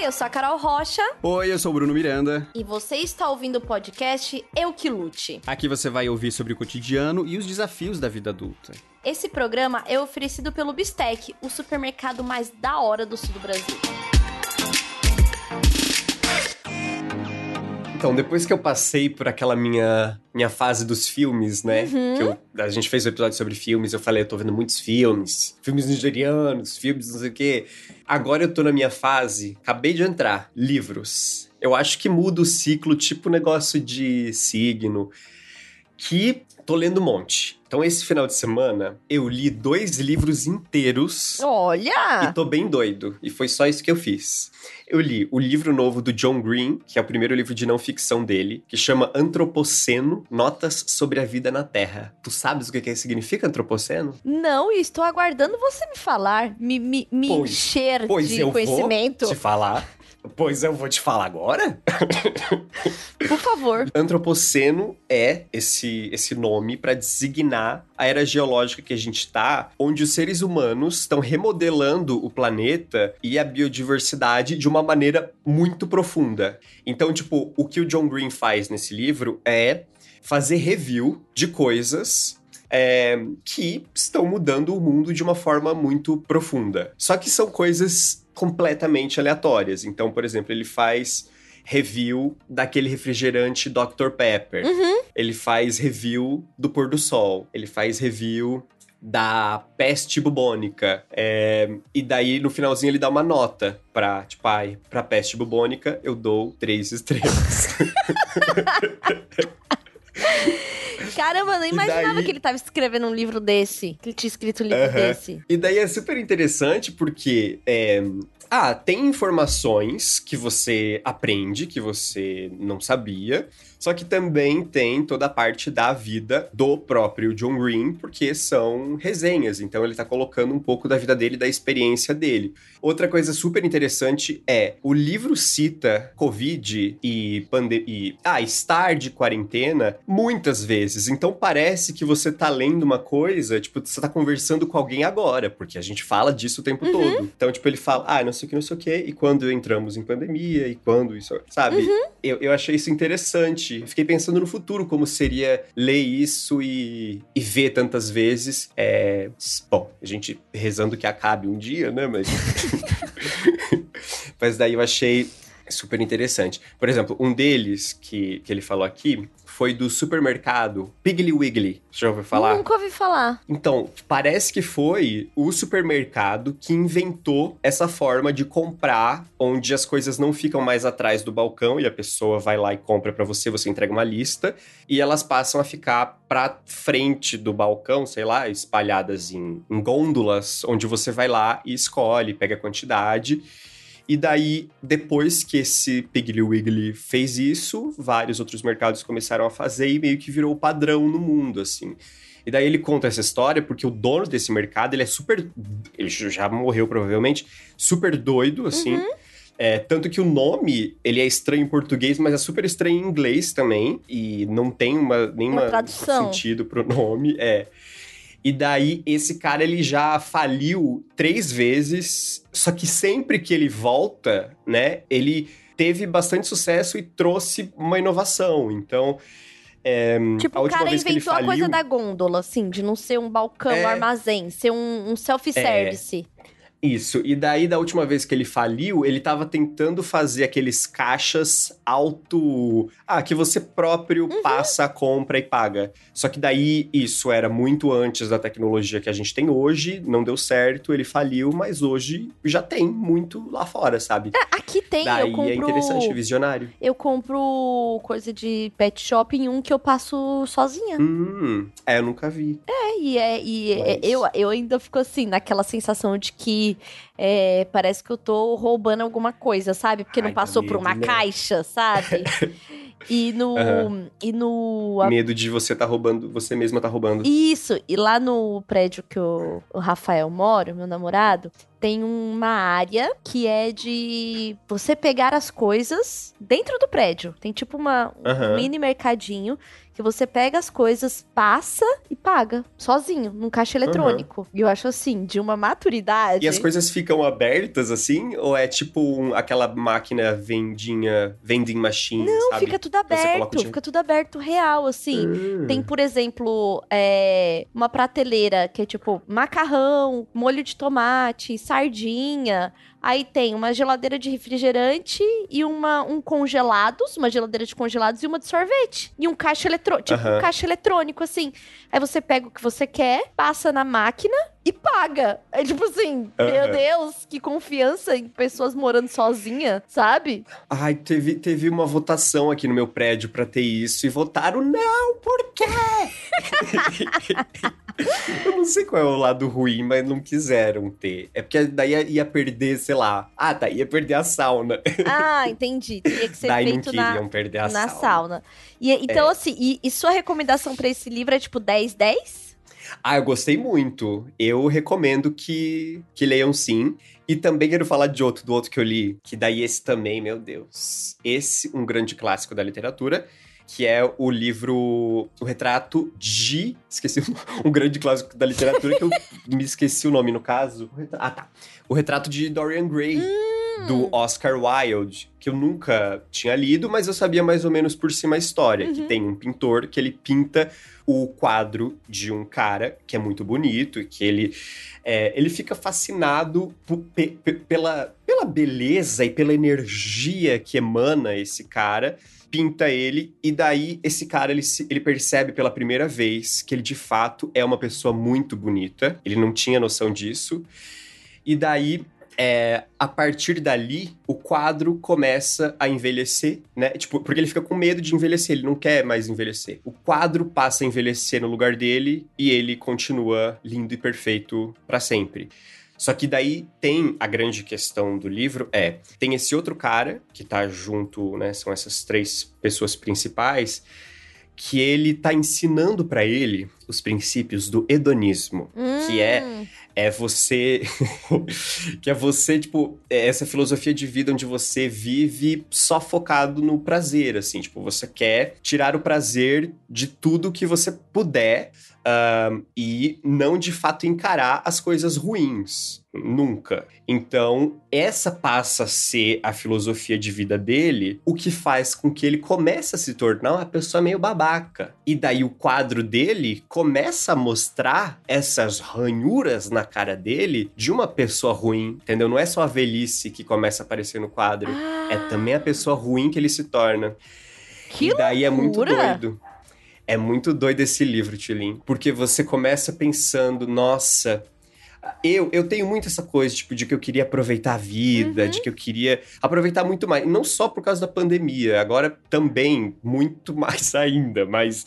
Oi, eu sou a Carol Rocha. Oi, eu sou o Bruno Miranda. E você está ouvindo o podcast Eu Que Lute. Aqui você vai ouvir sobre o cotidiano e os desafios da vida adulta. Esse programa é oferecido pelo Bistec, o supermercado mais da hora do sul do Brasil. Então, depois que eu passei por aquela minha, minha fase dos filmes, né? Uhum. Que eu, a gente fez um episódio sobre filmes, eu falei, eu tô vendo muitos filmes, filmes nigerianos, filmes não sei o quê. Agora eu tô na minha fase, acabei de entrar, livros. Eu acho que muda o ciclo, tipo negócio de signo, que tô lendo um monte. Então, esse final de semana, eu li dois livros inteiros. Olha! E tô bem doido. E foi só isso que eu fiz. Eu li o livro novo do John Green, que é o primeiro livro de não ficção dele, que chama Antropoceno Notas sobre a Vida na Terra. Tu sabes o que, que significa antropoceno? Não, e estou aguardando você me falar, me, me, me Pois- encher Pois de eu conhecimento. vou te falar. Pois eu vou te falar agora. Por favor. Antropoceno é esse, esse nome para designar a era geológica que a gente está, onde os seres humanos estão remodelando o planeta e a biodiversidade de uma maneira muito profunda. Então, tipo, o que o John Green faz nesse livro é fazer review de coisas é, que estão mudando o mundo de uma forma muito profunda. Só que são coisas completamente aleatórias. Então, por exemplo, ele faz review daquele refrigerante Dr. Pepper. Ele faz review do pôr do sol. Ele faz review da peste bubônica. É, e daí, no finalzinho, ele dá uma nota pra, tipo, ai, pra peste bubônica, eu dou três estrelas. Caramba, eu E imaginava daí- que ele tava escrevendo um livro desse. Que ele tinha escrito um livro Aham. desse. E daí é super interessante porque. é, ah, tem informações que você aprende, que você não sabia. Só que também tem toda a parte da vida do próprio John Green, porque são resenhas. Então ele tá colocando um pouco da vida dele, da experiência dele. Outra coisa super interessante é: o livro cita Covid e pandemia. Ah, estar de quarentena muitas vezes. Então parece que você tá lendo uma coisa, tipo, você tá conversando com alguém agora, porque a gente fala disso o tempo todo. Então, tipo, ele fala, ah, não sei o que, não sei o que, e quando entramos em pandemia, e quando isso. Sabe? Eu, eu achei isso interessante. Fiquei pensando no futuro, como seria ler isso e, e ver tantas vezes. É, bom, a gente rezando que acabe um dia, né? Mas. Mas daí eu achei super interessante. Por exemplo, um deles que, que ele falou aqui foi do supermercado Piggly Wiggly. Já ouviu falar? Nunca ouvi falar. Então, parece que foi o supermercado que inventou essa forma de comprar, onde as coisas não ficam mais atrás do balcão e a pessoa vai lá e compra pra você, você entrega uma lista e elas passam a ficar pra frente do balcão, sei lá, espalhadas em, em gôndolas, onde você vai lá e escolhe, pega a quantidade. E daí, depois que esse Piggly Wiggly fez isso, vários outros mercados começaram a fazer e meio que virou o padrão no mundo, assim. E daí ele conta essa história porque o dono desse mercado, ele é super... Ele já morreu, provavelmente. Super doido, assim. É, tanto que o nome, ele é estranho em português, mas é super estranho em inglês também. E não tem uma, nenhuma Uma tradução. sentido pro nome. É. E daí, esse cara, ele já faliu três vezes, só que sempre que ele volta, né, ele teve bastante sucesso e trouxe uma inovação. Então, é, Tipo, a o cara inventou a faliu... coisa da gôndola, assim, de não ser um balcão, É. um armazém, ser um, um self-service. Isso, e daí da última vez que ele faliu, ele tava tentando fazer aqueles caixas auto. Ah, que você próprio Uhum. passa, compra e paga. Só que daí isso era muito antes da tecnologia que a gente tem hoje, não deu certo, ele faliu, mas hoje já tem muito lá fora, sabe? Ah, Aqui tem, daí eu compro. é interessante, visionário. Eu compro coisa de pet shop em um que eu passo sozinha. Hum, é, eu nunca vi. É, e, é, e é- Mas- eu, eu ainda fico assim, naquela sensação de que é, parece que eu tô roubando alguma coisa, sabe? Porque não Ai, dá passou por medo, uma né? caixa, sabe? e no. Aham. E no. Medo de você tá roubando, você mesma tá roubando. Isso, e lá no prédio que o, o Rafael mora, meu namorado, tem uma área que é de você pegar as coisas dentro do prédio. Tem tipo uma, um Aham. mini mercadinho que você pega as coisas, passa e paga sozinho, num caixa eletrônico. E eu acho assim, de uma maturidade. E as coisas ficam abertas assim? Ou é tipo um- aquela máquina vendinha, vending machine, Não, sabe? fica tudo aberto, fica tudo aberto real, assim. Hum. Tem, por exemplo, é, uma prateleira que é tipo macarrão, molho de tomate, sardinha. Aí tem uma geladeira de refrigerante e uma um congelados, uma geladeira de congelados e uma de sorvete. E um caixa eletrônico, tipo Aham. um caixa eletrônico, assim. Aí você pega o que você quer, passa na máquina e paga. É tipo assim, meu Aham. Deus, que confiança em pessoas morando sozinha, sabe? Ai, teve, teve uma votação aqui no meu prédio pra ter isso e votaram não, por quê? Eu não sei qual é o lado ruim, mas não quiseram ter. É porque daí ia, perder, sei lá. Ah, tá, ia perder a sauna. Ah, entendi. Teria que ser daí não feito na, queriam perder a na sauna. sauna. E, então, É. assim, e, e sua recomendação pra esse livro é tipo 10-10? Ah, eu gostei muito. Eu recomendo que, que leiam sim. E também quero falar de outro, do outro que eu li, que daí esse também, meu Deus. Esse, um grande clássico da literatura, que é o livro O Retrato de. Esqueci um grande clássico da literatura que eu me esqueci o nome no caso. Ah, tá. O Retrato de Dorian Gray. Do Oscar Wilde, que eu nunca tinha lido, mas eu sabia mais ou menos por cima a história. Que Uhum. tem um pintor que ele pinta o quadro de um cara que é muito bonito e que ele, é, ele fica fascinado pela, pela beleza e pela energia que emana esse cara. Pinta ele, e daí esse cara ele, se- ele percebe pela primeira vez que ele de fato é uma pessoa muito bonita. Ele não tinha noção disso. E daí é, a partir dali, o quadro começa a envelhecer, né? Tipo, porque ele fica com medo de envelhecer, ele não quer mais envelhecer. O quadro passa a envelhecer no lugar dele e ele continua lindo e perfeito pra sempre. Só que daí tem a grande questão do livro é, tem esse outro cara que tá junto, né, são essas três pessoas principais, que ele tá ensinando pra ele os princípios do hedonismo, que é Hum, é você. que é você, tipo, é essa filosofia de vida onde você vive só focado no prazer, assim. Tipo, você quer tirar o prazer de tudo que você puder ahn, e não de fato encarar as coisas ruins. Nunca. Então, essa passa a ser a filosofia de vida dele, o que faz com que ele comece a se tornar uma pessoa meio babaca. E daí o quadro dele começa a mostrar essas ranhuras na cara dele de uma pessoa ruim, entendeu? Não é só a velhice que começa a aparecer no quadro. É também a pessoa ruim que ele se torna. Que e daí é muito loucura! doido. É muito doido esse livro, Tilin. Porque você começa pensando, nossa. Eu, eu tenho muito essa coisa, tipo, de que eu queria aproveitar a vida, Uhum. de que eu queria aproveitar muito mais. Não só por causa da pandemia, agora também, muito mais ainda, mas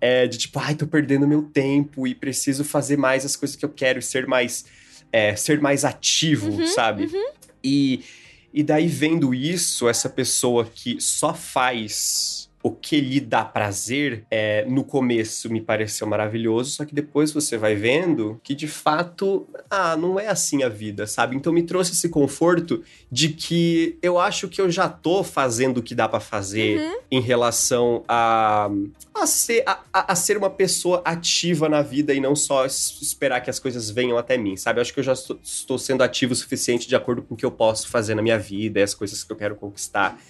é, de tipo, ai, tô perdendo meu tempo e preciso fazer mais as coisas que eu quero e ser mais, é, ser mais ativo, Uhum, sabe? E, e daí, vendo isso, essa pessoa que só faz o que lhe dá prazer, é, no começo me pareceu maravilhoso, só que depois você vai vendo que de fato, ah, não é assim a vida, sabe? Então me trouxe esse conforto de que eu acho que eu já tô fazendo o que dá pra fazer Uhum. em relação a, a, ser, a, a- ser uma pessoa ativa na vida e não só es- esperar que as coisas venham até mim, sabe? Eu acho que eu já estou, estou sendo ativo o suficiente de acordo com o que eu posso fazer na minha vida e as coisas que eu quero conquistar.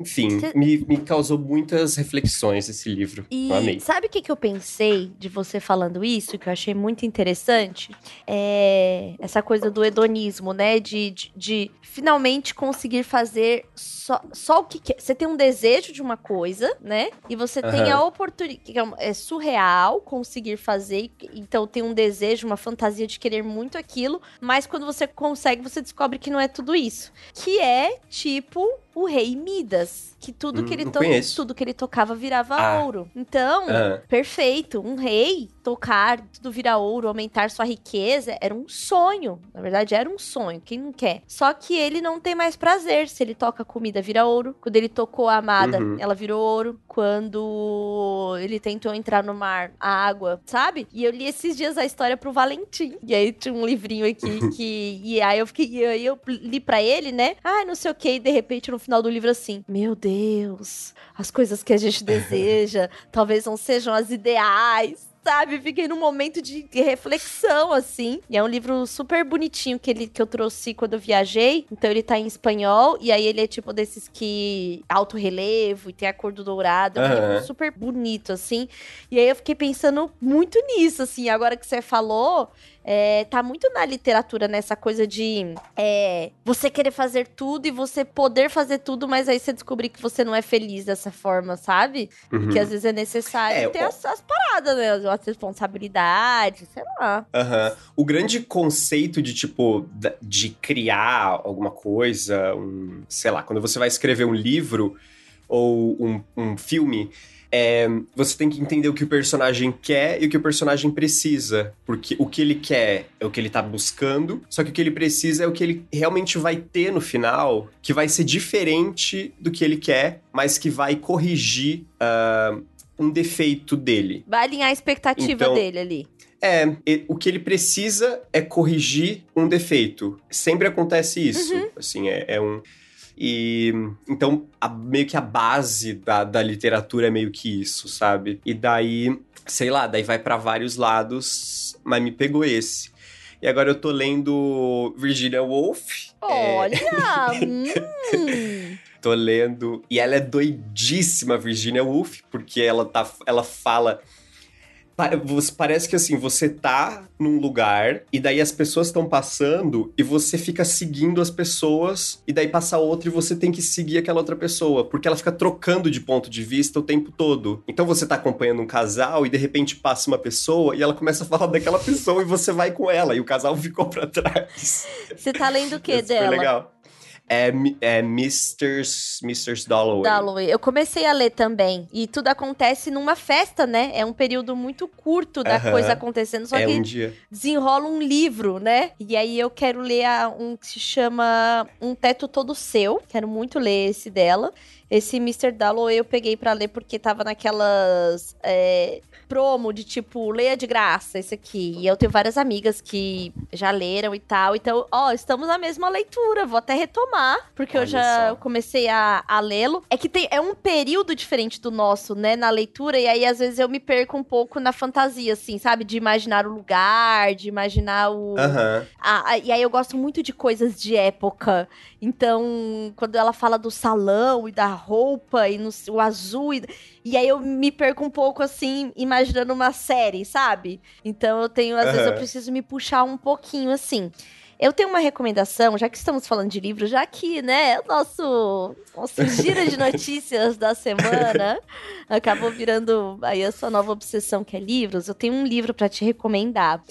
Enfim, Cê- me, me causou muitas reflexões esse livro. E eu amei. sabe o que, que eu pensei de você falando isso, que eu achei muito interessante? É essa coisa do hedonismo, né? De, de, de finalmente conseguir fazer só, só o que quer. Você tem um desejo de uma coisa, né? E você tem a oportunidade. é É surreal conseguir fazer. Então tem um desejo, uma fantasia de querer muito aquilo. Mas quando você consegue, você descobre que não é tudo isso. Que é tipo o rei Midas, que tudo Hum, que ele to- tudo que ele tocava virava Ah. ouro. Então, Ah. perfeito, um rei tocar, tudo virar ouro, aumentar sua riqueza, era um sonho. Na verdade, era um sonho, quem não quer? Só que ele não tem mais prazer. Se ele toca comida, vira ouro. Quando ele tocou a amada, Uhum. ela virou ouro. Quando ele tentou entrar no mar, a água, sabe? E eu li esses dias a história pro Valentim. E aí tinha um livrinho aqui que. E aí eu fiquei. E aí eu li pra ele, né? Ah, não sei o que. E de repente, no final do livro, assim: Meu Deus, as coisas que a gente deseja talvez não sejam as ideais. Sabe, fiquei num momento de reflexão, assim. E é um livro super bonitinho que, ele, que eu trouxe quando eu viajei. Então ele tá em espanhol. E aí ele é tipo desses que. alto relevo e tem a cor do dourado. É um Aham. livro super bonito, assim. E aí eu fiquei pensando muito nisso, assim. Agora que você falou, é, tá muito na literatura nessa coisa de é, você querer fazer tudo e você poder fazer tudo, mas aí você descobrir que você não é feliz dessa forma, sabe? Uhum. Que às vezes é necessário É, ter ó. as, as paradas, né? As responsabilidades, sei lá. Aham. O grande conceito de, tipo, de criar alguma coisa, um, sei lá, quando você vai escrever um livro ou um, um filme, é, você tem que entender o que o personagem quer e o que o personagem precisa. Porque o que ele quer é o que ele tá buscando, só que o que ele precisa é o que ele realmente vai ter no final, que vai ser diferente do que ele quer, mas que vai corrigir ah, um defeito dele. Vai alinhar a expectativa Então- dele ali. É, o que ele precisa é corrigir um defeito. Sempre acontece isso. Assim, é, é um. E então, a- meio que a base da, da literatura é meio que isso, sabe? E daí, sei lá, daí vai pra vários lados, mas me pegou esse. E agora eu tô lendo Virginia Woolf. é, Olha! hum. tô lendo. E ela é doidíssima, Virginia Woolf, porque ela, tá, ela fala. Parece que assim, você tá num lugar e daí as pessoas estão passando e você fica seguindo as pessoas e daí passa outra e você tem que seguir aquela outra pessoa, porque ela fica trocando de ponto de vista o tempo todo. Então você tá acompanhando um casal e de repente passa uma pessoa e ela começa a falar daquela pessoa e você vai com ela e o casal ficou pra trás. Você tá lendo o que É dela? legal. É, é Mr.'s, Mr.'s Dalloway. Dalloway. Eu comecei a ler também. E tudo acontece numa festa, né? É um período muito curto da Aham. coisa acontecendo. Só é que um dia. desenrola um livro, né? E aí eu quero ler um que se chama Um Teto Todo Seu. Quero muito ler esse dela. Esse Mr. Dalloway eu peguei pra ler porque tava naquelas é, promo de tipo, leia de graça esse aqui. E eu tenho várias amigas que já leram e tal. Então, ó, estamos na mesma leitura. Vou até retomar, porque eu Olha já só. comecei a, a lê-lo. É que tem, é um período diferente do nosso, né, na leitura. E aí, às vezes, eu me perco um pouco na fantasia, assim, sabe? De imaginar o lugar, de imaginar o. Aham. Ah, ah, e aí eu gosto muito de coisas de época. Então, quando ela fala do salão e da roupa e no, o azul. E, e aí eu me perco um pouco assim, imaginando uma série, sabe? Então eu tenho, às vezes eu preciso me puxar um pouquinho assim. Eu tenho uma recomendação, já que estamos falando de livro, já que, né, o nosso, nosso giro de notícias da semana acabou virando aí a sua nova obsessão, que é livros. Eu tenho um livro pra te recomendar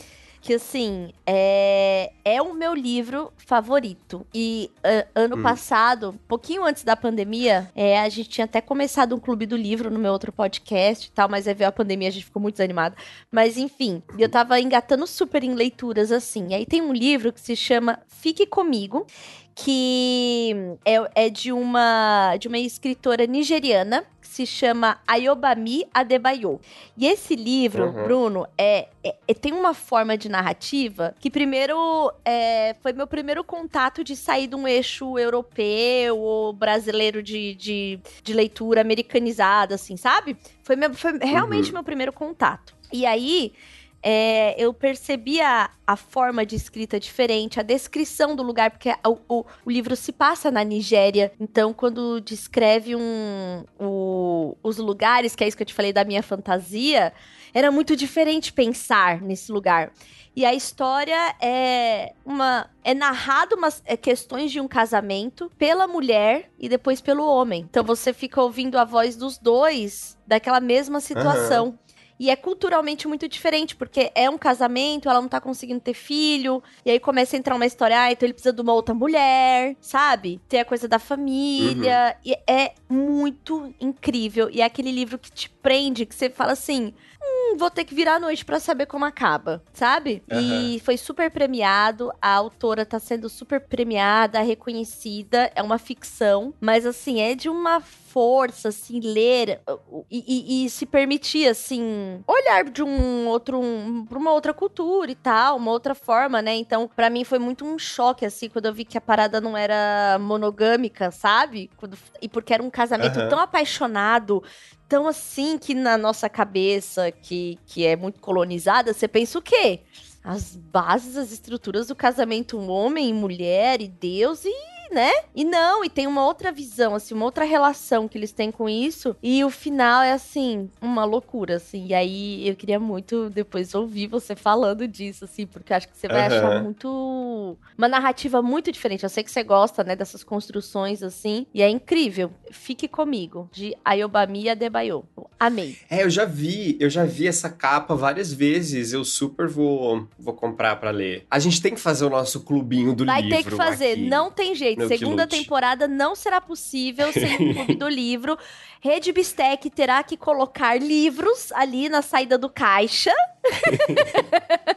que assim é, é o meu livro favorito. E a- ano Hum. passado, pouquinho antes da pandemia, é, a gente tinha até começado um clube do livro no meu outro podcast e tal, mas aí veio a pandemia, a gente ficou muito desanimado. Mas enfim, eu tava engatando super em leituras assim. E aí tem um livro que se chama Fique Comigo, que é, é de uma de uma escritora nigeriana se chama Ayobami Adebayo. E esse livro, Uhum. Bruno, é, é- é- tem uma forma de narrativa que primeiro é, foi meu primeiro contato de sair de um eixo europeu ou brasileiro de, de, de leitura americanizada, assim, sabe? Foi, meu- foi realmente Uhum. meu primeiro contato. E aí, é, eu percebi a, forma de escrita diferente, a descrição do lugar, porque o, o, o livro se passa na Nigéria. Então, quando descreve um, o- os lugares, que é isso que eu te falei da minha fantasia, era muito diferente pensar nesse lugar. E a história é uma é narrado umas é, questões de um casamento pela mulher e depois pelo homem. Então você fica ouvindo a voz dos dois daquela mesma situação. E é culturalmente muito diferente, porque é um casamento, ela não tá conseguindo ter filho, e aí começa a entrar uma história, ah, então ele precisa de uma outra mulher, sabe? Tem a coisa da família, uhum. e é muito incrível. E é aquele livro que te prende, que você fala assim, hum, vou ter que virar a noite para saber como acaba, sabe? Uhum. E foi super premiado, a autora tá sendo super premiada, reconhecida, é uma ficção, mas assim, é de uma força, assim, ler e, e, e, se permitir, assim, olhar de um outro, um, pra uma outra cultura e tal, uma outra forma, né? Então, para mim foi muito um choque, assim, quando eu vi que a parada não era monogâmica, sabe? Quando, e porque era um casamento uhum. tão apaixonado, tão assim que na nossa cabeça, que, que é muito colonizada, você pensa o quê? As bases, as estruturas do casamento um homem, mulher e Deus e né? E não, e tem uma outra visão, assim, uma outra relação que eles têm com isso. E o final é, assim, uma loucura, assim. E aí eu queria muito depois ouvir você falando disso, assim, porque acho que você vai uhum. achar muito. Uma narrativa muito diferente. Eu sei que você gosta, né, dessas construções, assim. E é incrível. Fique comigo, de Ayobami Adebayo. Amei. É, eu já vi, eu já vi essa capa várias vezes. Eu super vou, vou comprar para ler. A gente tem que fazer o nosso clubinho do vai livro. Vai ter que fazer, aqui. não tem jeito. Segunda temporada não será possível sem o clube do livro. Rede Bistec terá que colocar livros ali na saída do caixa.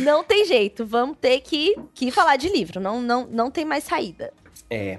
não tem jeito, vamos ter que, que falar de livro, não, não, não tem mais saída. É.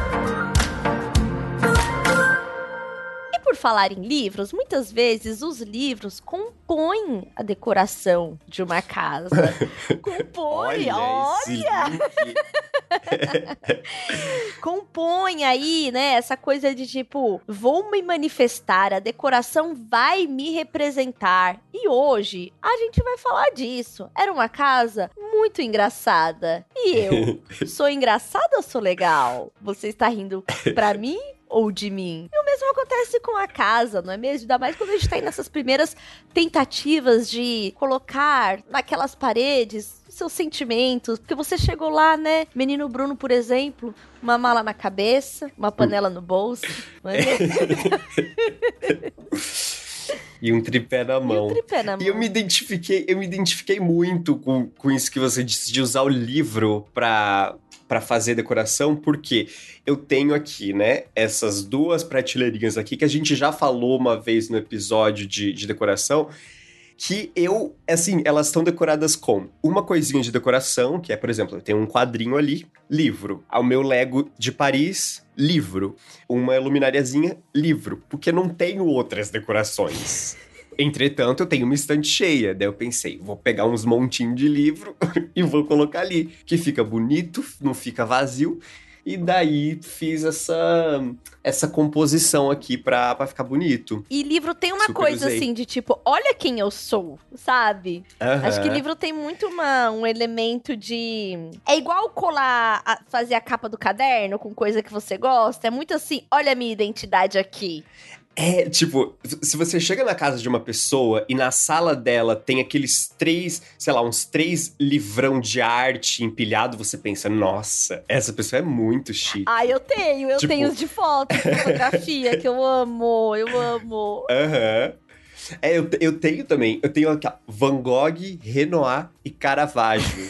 por falar em livros, muitas vezes os livros compõem a decoração de uma casa. Compõe, olha! olha. compõe aí, né, essa coisa de tipo, vou me manifestar, a decoração vai me representar. E hoje a gente vai falar disso. Era uma casa muito engraçada. E eu sou engraçada ou sou legal? Você está rindo pra mim ou de mim. E o mesmo acontece com a casa, não é mesmo? Ainda mais quando a gente tá aí nessas primeiras tentativas de colocar naquelas paredes seus sentimentos. Porque você chegou lá, né? Menino Bruno, por exemplo, uma mala na cabeça, uma panela no bolso. Não é e um tripé na mão. E, um tripé na mão. e eu me identifiquei, eu me identifiquei muito com, com isso que você disse de usar o livro para para fazer decoração, porque eu tenho aqui, né, essas duas prateleirinhas aqui que a gente já falou uma vez no episódio de, de decoração, que eu, assim, elas estão decoradas com uma coisinha de decoração, que é, por exemplo, eu tenho um quadrinho ali, livro. Ao meu Lego de Paris, livro. Uma luminariazinha, livro. Porque não tenho outras decorações. Entretanto, eu tenho uma estante cheia. Daí eu pensei, vou pegar uns montinhos de livro e vou colocar ali. Que fica bonito, não fica vazio. E daí fiz essa essa composição aqui pra, pra ficar bonito. E livro tem uma Super coisa usei. assim de tipo, olha quem eu sou, sabe? Uhum. Acho que livro tem muito uma, um elemento de. É igual colar, a, fazer a capa do caderno com coisa que você gosta. É muito assim, olha a minha identidade aqui. É, tipo, se você chega na casa de uma pessoa e na sala dela tem aqueles três, sei lá, uns três livrão de arte empilhado, você pensa, nossa, essa pessoa é muito chique. Ah, eu tenho, eu tipo... tenho os de foto, de fotografia, que eu amo, eu amo. Aham. Uhum. É, eu, eu tenho também. Eu tenho aqui, ó, Van Gogh, Renoir e Caravaggio.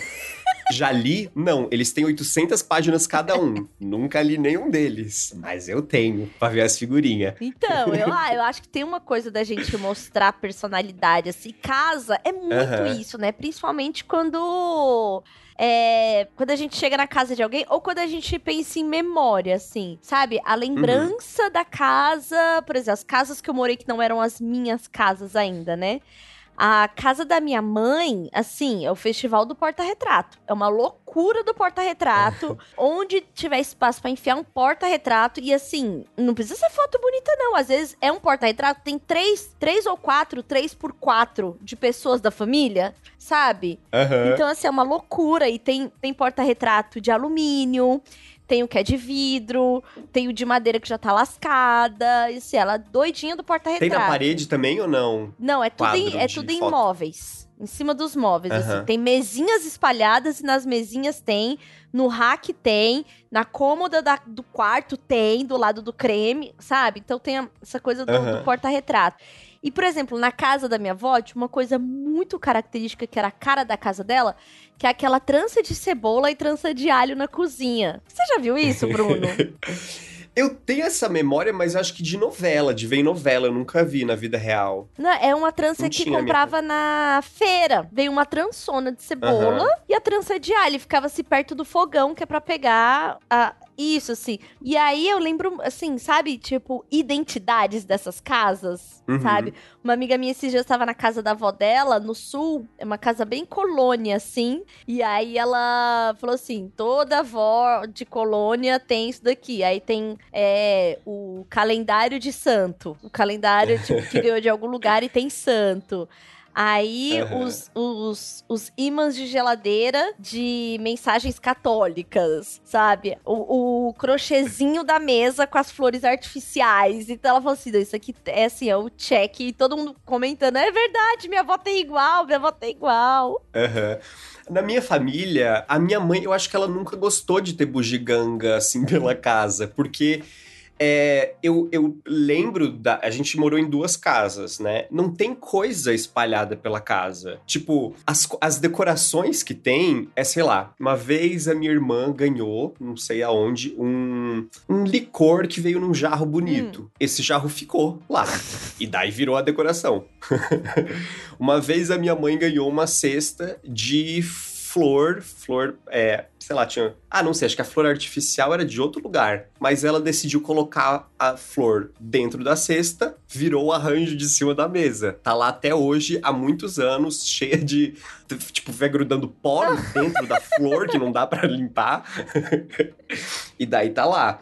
Já li? Não, eles têm 800 páginas cada um. Nunca li nenhum deles, mas eu tenho, pra ver as figurinhas. Então, eu, ah, eu acho que tem uma coisa da gente mostrar personalidade, assim. Casa é muito uhum. isso, né? Principalmente quando é, quando a gente chega na casa de alguém, ou quando a gente pensa em memória, assim, sabe? A lembrança uhum. da casa, por exemplo, as casas que eu morei que não eram as minhas casas ainda, né? A casa da minha mãe, assim, é o festival do porta-retrato. É uma loucura do porta-retrato. onde tiver espaço para enfiar um porta-retrato. E assim, não precisa ser foto bonita, não. Às vezes é um porta-retrato, tem três, três ou quatro, três por quatro de pessoas da família, sabe? Uhum. Então, assim, é uma loucura. E tem, tem porta-retrato de alumínio tem o que é de vidro, tem o de madeira que já tá lascada. Isso, ela é doidinha do porta-retrato. Tem na parede também ou não? Não, é tudo em, é tudo em móveis. em cima dos móveis, Aham. assim. Tem mesinhas espalhadas e nas mesinhas tem, no rack tem, na cômoda da- do quarto tem, do lado do creme, sabe? Então tem essa coisa do, Aham. do porta-retrato. E, por exemplo, na casa da minha avó, tinha uma coisa muito característica que era a cara da casa dela, que é aquela trança de cebola e trança de alho na cozinha. Você já viu isso, Bruno? Eu tenho essa memória, mas acho que de novela, de ver em novela, eu nunca vi na vida real. Não, é uma trança Não que comprava na feira. Veio uma trançona de cebola e a trança de alho. Ficava assim perto do fogão, que é pra pegar a. Isso, assim. E aí eu lembro, assim, sabe? Tipo, identidades dessas casas, Uhum. sabe? Uma amiga minha esses dias estava na casa da avó dela, no sul. É uma casa bem colônia, assim. E aí ela falou assim: toda avó de colônia tem isso daqui. Aí tem é, o calendário de santo. O calendário, tipo, que ganhou de algum lugar e tem santo. Aí Aham. os, os, os ímãs de geladeira de mensagens católicas, sabe? O, o crochêzinho da mesa com as flores artificiais. Então ela falou assim: "Não, isso aqui é assim, é o check. E todo mundo comentando: é verdade, minha avó tem igual, minha avó tem igual. Aham. Na minha família, a minha mãe, eu acho que ela nunca gostou de ter bugiganga assim pela casa, porque é, eu, eu lembro da. A gente morou em duas casas, né? Não tem coisa espalhada pela casa. Tipo, as, as decorações que tem é, sei lá, uma vez a minha irmã ganhou, não sei aonde, um, um licor que veio num jarro bonito. Esse jarro ficou lá. E daí virou a decoração. Uma vez a minha mãe ganhou uma cesta de flor, flor, é, sei lá, tinha. Ah, não sei, acho que a flor artificial era de outro lugar. Mas ela decidiu colocar a flor dentro da cesta, virou o arranjo de cima da mesa. Tá lá até hoje, há muitos anos, cheia de. Tipo, vai grudando pó dentro da flor, que não dá pra limpar. e daí tá lá.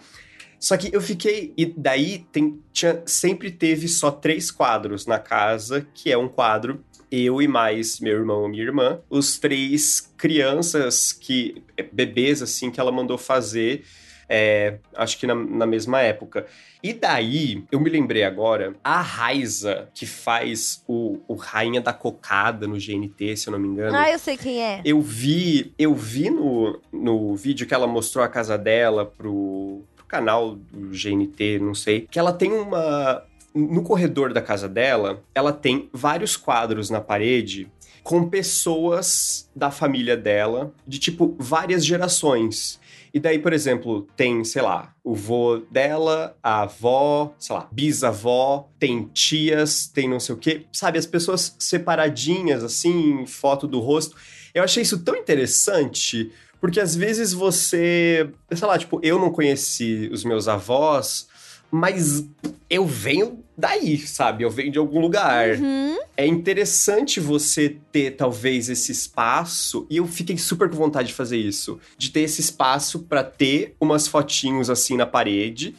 Só que eu fiquei. E daí tem, tinha, sempre teve só três quadros na casa, que é um quadro. Eu e mais meu irmão e minha irmã, os três crianças que. bebês, assim, que ela mandou fazer, é, acho que na, na mesma época. E daí, eu me lembrei agora, a Raiza, que faz o, o Rainha da Cocada no GNT, se eu não me engano. Ah, eu sei quem é. Eu vi, eu vi no, no vídeo que ela mostrou a casa dela pro, pro canal do GNT, não sei, que ela tem uma. No corredor da casa dela, ela tem vários quadros na parede com pessoas da família dela, de tipo várias gerações. E daí, por exemplo, tem, sei lá, o vô dela, a avó, sei lá, bisavó, tem tias, tem não sei o quê. Sabe, as pessoas separadinhas, assim, foto do rosto. Eu achei isso tão interessante, porque às vezes você, sei lá, tipo, eu não conheci os meus avós, mas eu venho daí, sabe? Eu venho de algum lugar. Uhum. É interessante você ter, talvez, esse espaço, e eu fiquei super com vontade de fazer isso, de ter esse espaço pra ter umas fotinhos assim na parede.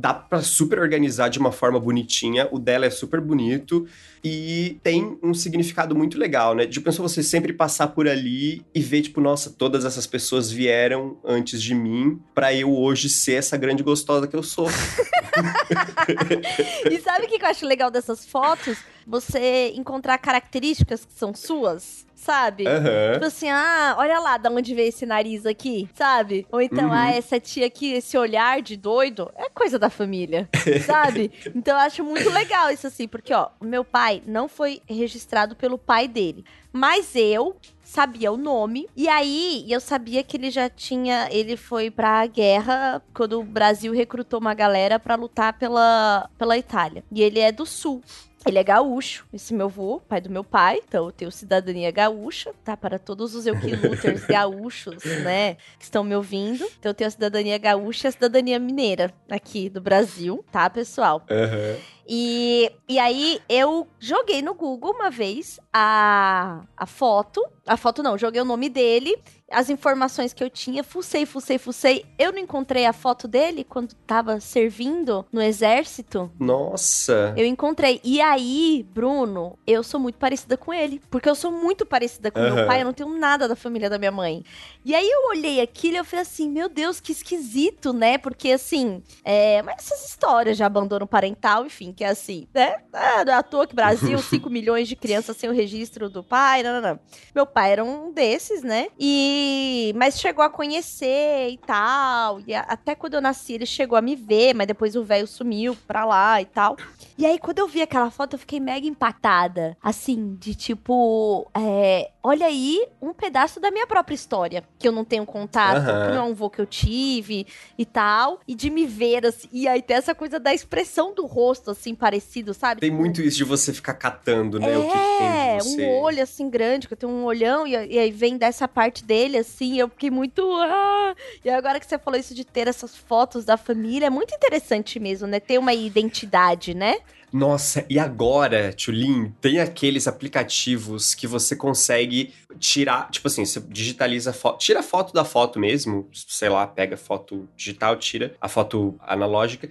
Dá pra super organizar de uma forma bonitinha. O dela é super bonito e tem um significado muito legal, né? De pensar você sempre passar por ali e ver, tipo, nossa, todas essas pessoas vieram antes de mim pra eu hoje ser essa grande gostosa que eu sou. E sabe o que eu acho legal dessas fotos? Você encontrar características que são suas, sabe? Aham. Tipo assim, ah, olha lá da onde veio esse nariz aqui, sabe? Ou então, Uhum. ah, essa tia aqui, esse olhar de doido, é coisa da família, sabe? Então eu acho muito legal isso assim, porque, ó, o meu pai não foi registrado pelo pai dele, mas eu sabia o nome, e aí eu sabia que ele já tinha, ele foi pra guerra quando o Brasil recrutou uma galera pra lutar pela, pela Itália, e ele é do sul. Ele é gaúcho, esse meu avô, pai do meu pai, então eu tenho cidadania gaúcha, tá? Para todos os Euquiluters gaúchos, né, que estão me ouvindo. Então eu tenho a cidadania gaúcha e a cidadania mineira aqui do Brasil, tá, pessoal? Aham. E, e aí eu joguei no Google uma vez a, a foto. A foto não, joguei o nome dele, as informações que eu tinha, fucei, fucei, fucei. Eu não encontrei a foto dele quando tava servindo no exército. Nossa. Eu encontrei. E aí, Bruno, eu sou muito parecida com ele. Porque eu sou muito parecida com meu Aham. pai, eu não tenho nada da família da minha mãe. E aí eu olhei aquilo e eu falei assim, meu Deus, que esquisito, né? Porque assim, é, mas essas histórias de abandono parental, enfim, porque assim, né? Ah, não é à toa que Brasil, 5 milhões de crianças sem o registro do pai, não, não, não. Meu pai era um desses, né? E mas chegou a conhecer e tal. E até quando eu nasci, ele chegou a me ver, mas depois o velho sumiu pra lá e tal. E aí, quando eu vi aquela foto, eu fiquei mega impactada. Assim, de tipo, é, olha aí um pedaço da minha própria história, que eu não tenho contato, uhum. que não é um vô que eu tive e tal. E de me ver, assim, e aí tem essa coisa da expressão do rosto, assim, parecido, sabe? Tem muito isso de você ficar catando, né? É, o que tem de você. um olho, assim, grande, que eu tenho um olhão, e, e aí vem dessa parte dele, assim, eu fiquei muito. Ah! E agora que você falou isso de ter essas fotos da família, é muito interessante mesmo, né? Ter uma identidade, né? Nossa, e agora, Tulin, tem aqueles aplicativos que você consegue tirar, tipo assim, você digitaliza a foto, tira a foto da foto mesmo, sei lá, pega a foto digital, tira a foto analógica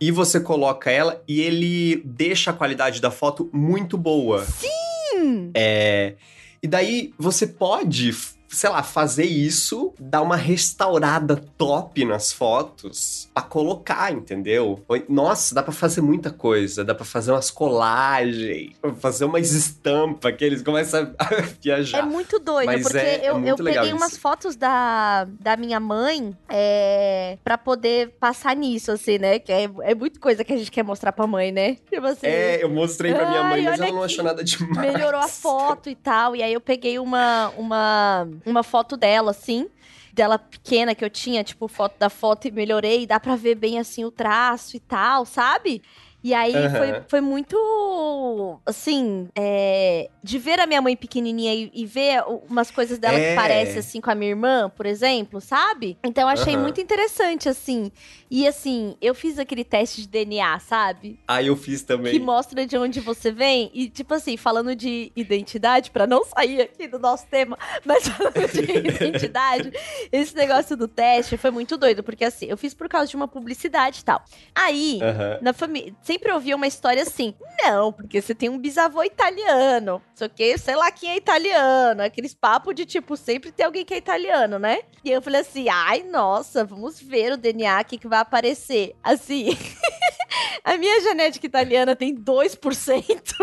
e você coloca ela e ele deixa a qualidade da foto muito boa. Sim! É. E daí você pode sei lá, fazer isso, dar uma restaurada top nas fotos pra colocar, entendeu? Nossa, dá pra fazer muita coisa. Dá pra fazer umas colagens, fazer umas estampas que eles começam a viajar. É muito doido, Mas porque é, eu, é eu peguei isso. umas fotos da, da minha mãe é, pra poder passar nisso, assim, né? Que é, é muito coisa que a gente quer mostrar pra mãe, né? Tipo assim, é, eu mostrei pra minha mãe, mas ela não achou nada demais. Melhorou a foto e tal. E aí eu peguei uma, uma uma foto dela, assim dela pequena que eu tinha, tipo, foto da foto e melhorei, dá pra ver bem assim o traço e tal, sabe? E aí uhum. foi, foi muito, assim, é, de ver a minha mãe pequenininha e, e ver umas coisas dela é. que parecem, assim, com a minha irmã, por exemplo, sabe? Então eu achei uhum. muito interessante, assim. E, assim, eu fiz aquele teste de DNA, sabe? Ah, eu fiz também. Que mostra de onde você vem. E, tipo assim, falando de identidade, para não sair aqui do nosso tema, mas falando de identidade, esse negócio do teste foi muito doido, porque, assim, eu fiz por causa de uma publicidade e tal. Aí, uhum. na família sempre ouvia uma história assim. Não, porque você tem um bisavô italiano. Só que, sei lá quem é italiano. Aqueles papos de tipo, sempre tem alguém que é italiano, né? E eu falei assim: ai, nossa, vamos ver o DNA, o que, que vai aparecer. Assim. A minha genética italiana tem 2%.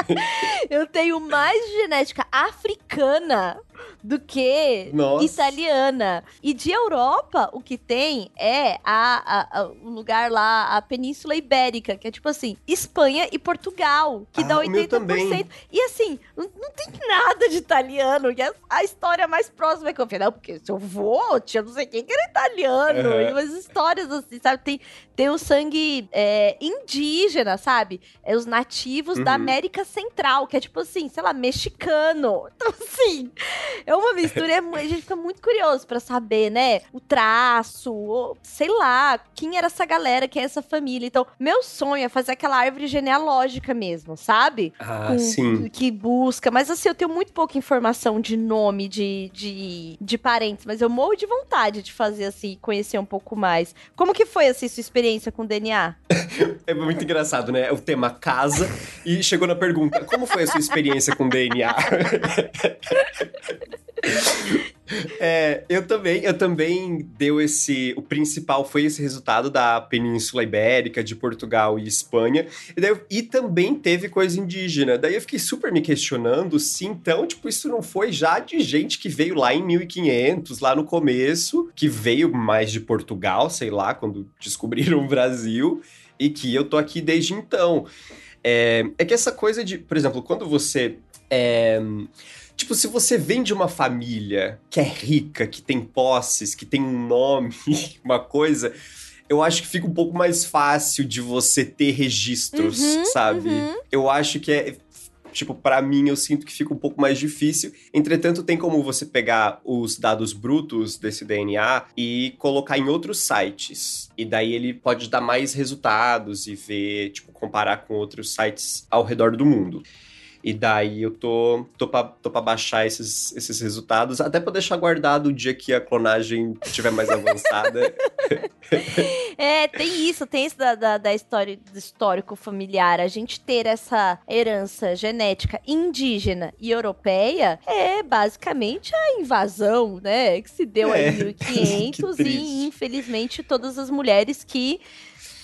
eu tenho mais genética africana do que Nossa. italiana. E de Europa, o que tem é a, a, a, o lugar lá, a Península Ibérica, que é tipo assim, Espanha e Portugal, que ah, dá 80%. E assim, não, não, tem nada de italiano, que é a história mais próxima que eu fiz. Não, porque se eu vou, tinha não sei quem que era italiano. Uhum. E umas histórias assim, sabe? Tem, tem o sangue é, indígena, sabe? É os nativos uhum. da América Central, que é tipo assim, sei lá, mexicano. Então, assim, é uma mistura, é, a gente fica muito curioso para saber, né? O traço, sei lá, quem era essa galera, quem é essa família. Então, meu sonho é fazer aquela árvore genealógica mesmo, sabe? Ah, Com, sim. Que busca. Mas assim, eu tenho muito pouca informação de nome de, de, de parentes, mas eu morro de vontade de fazer assim, conhecer um pouco mais. Como que foi assim sua experiência com DNA? é muito engraçado, né? O tema casa e chegou na pergunta: como foi a sua experiência com DNA? É, eu também, eu também deu esse. O principal foi esse resultado da Península Ibérica, de Portugal e Espanha. E, daí, e também teve coisa indígena. Daí eu fiquei super me questionando se então, tipo, isso não foi já de gente que veio lá em 1500, lá no começo, que veio mais de Portugal, sei lá, quando descobriram o Brasil, e que eu tô aqui desde então. É, é que essa coisa de, por exemplo, quando você. É, Tipo, se você vem de uma família que é rica, que tem posses, que tem um nome, uma coisa, eu acho que fica um pouco mais fácil de você ter registros, uhum, sabe? Uhum. Eu acho que é. Tipo, para mim, eu sinto que fica um pouco mais difícil. Entretanto, tem como você pegar os dados brutos desse DNA e colocar em outros sites. E daí ele pode dar mais resultados e ver, tipo, comparar com outros sites ao redor do mundo. E daí eu tô, tô, pra, tô pra baixar esses, esses resultados, até pra deixar guardado o dia que a clonagem estiver mais avançada. É, tem isso, tem isso da, da, da história do histórico familiar. A gente ter essa herança genética indígena e europeia é basicamente a invasão, né? Que se deu É. em 1500 Que e infelizmente todas as mulheres que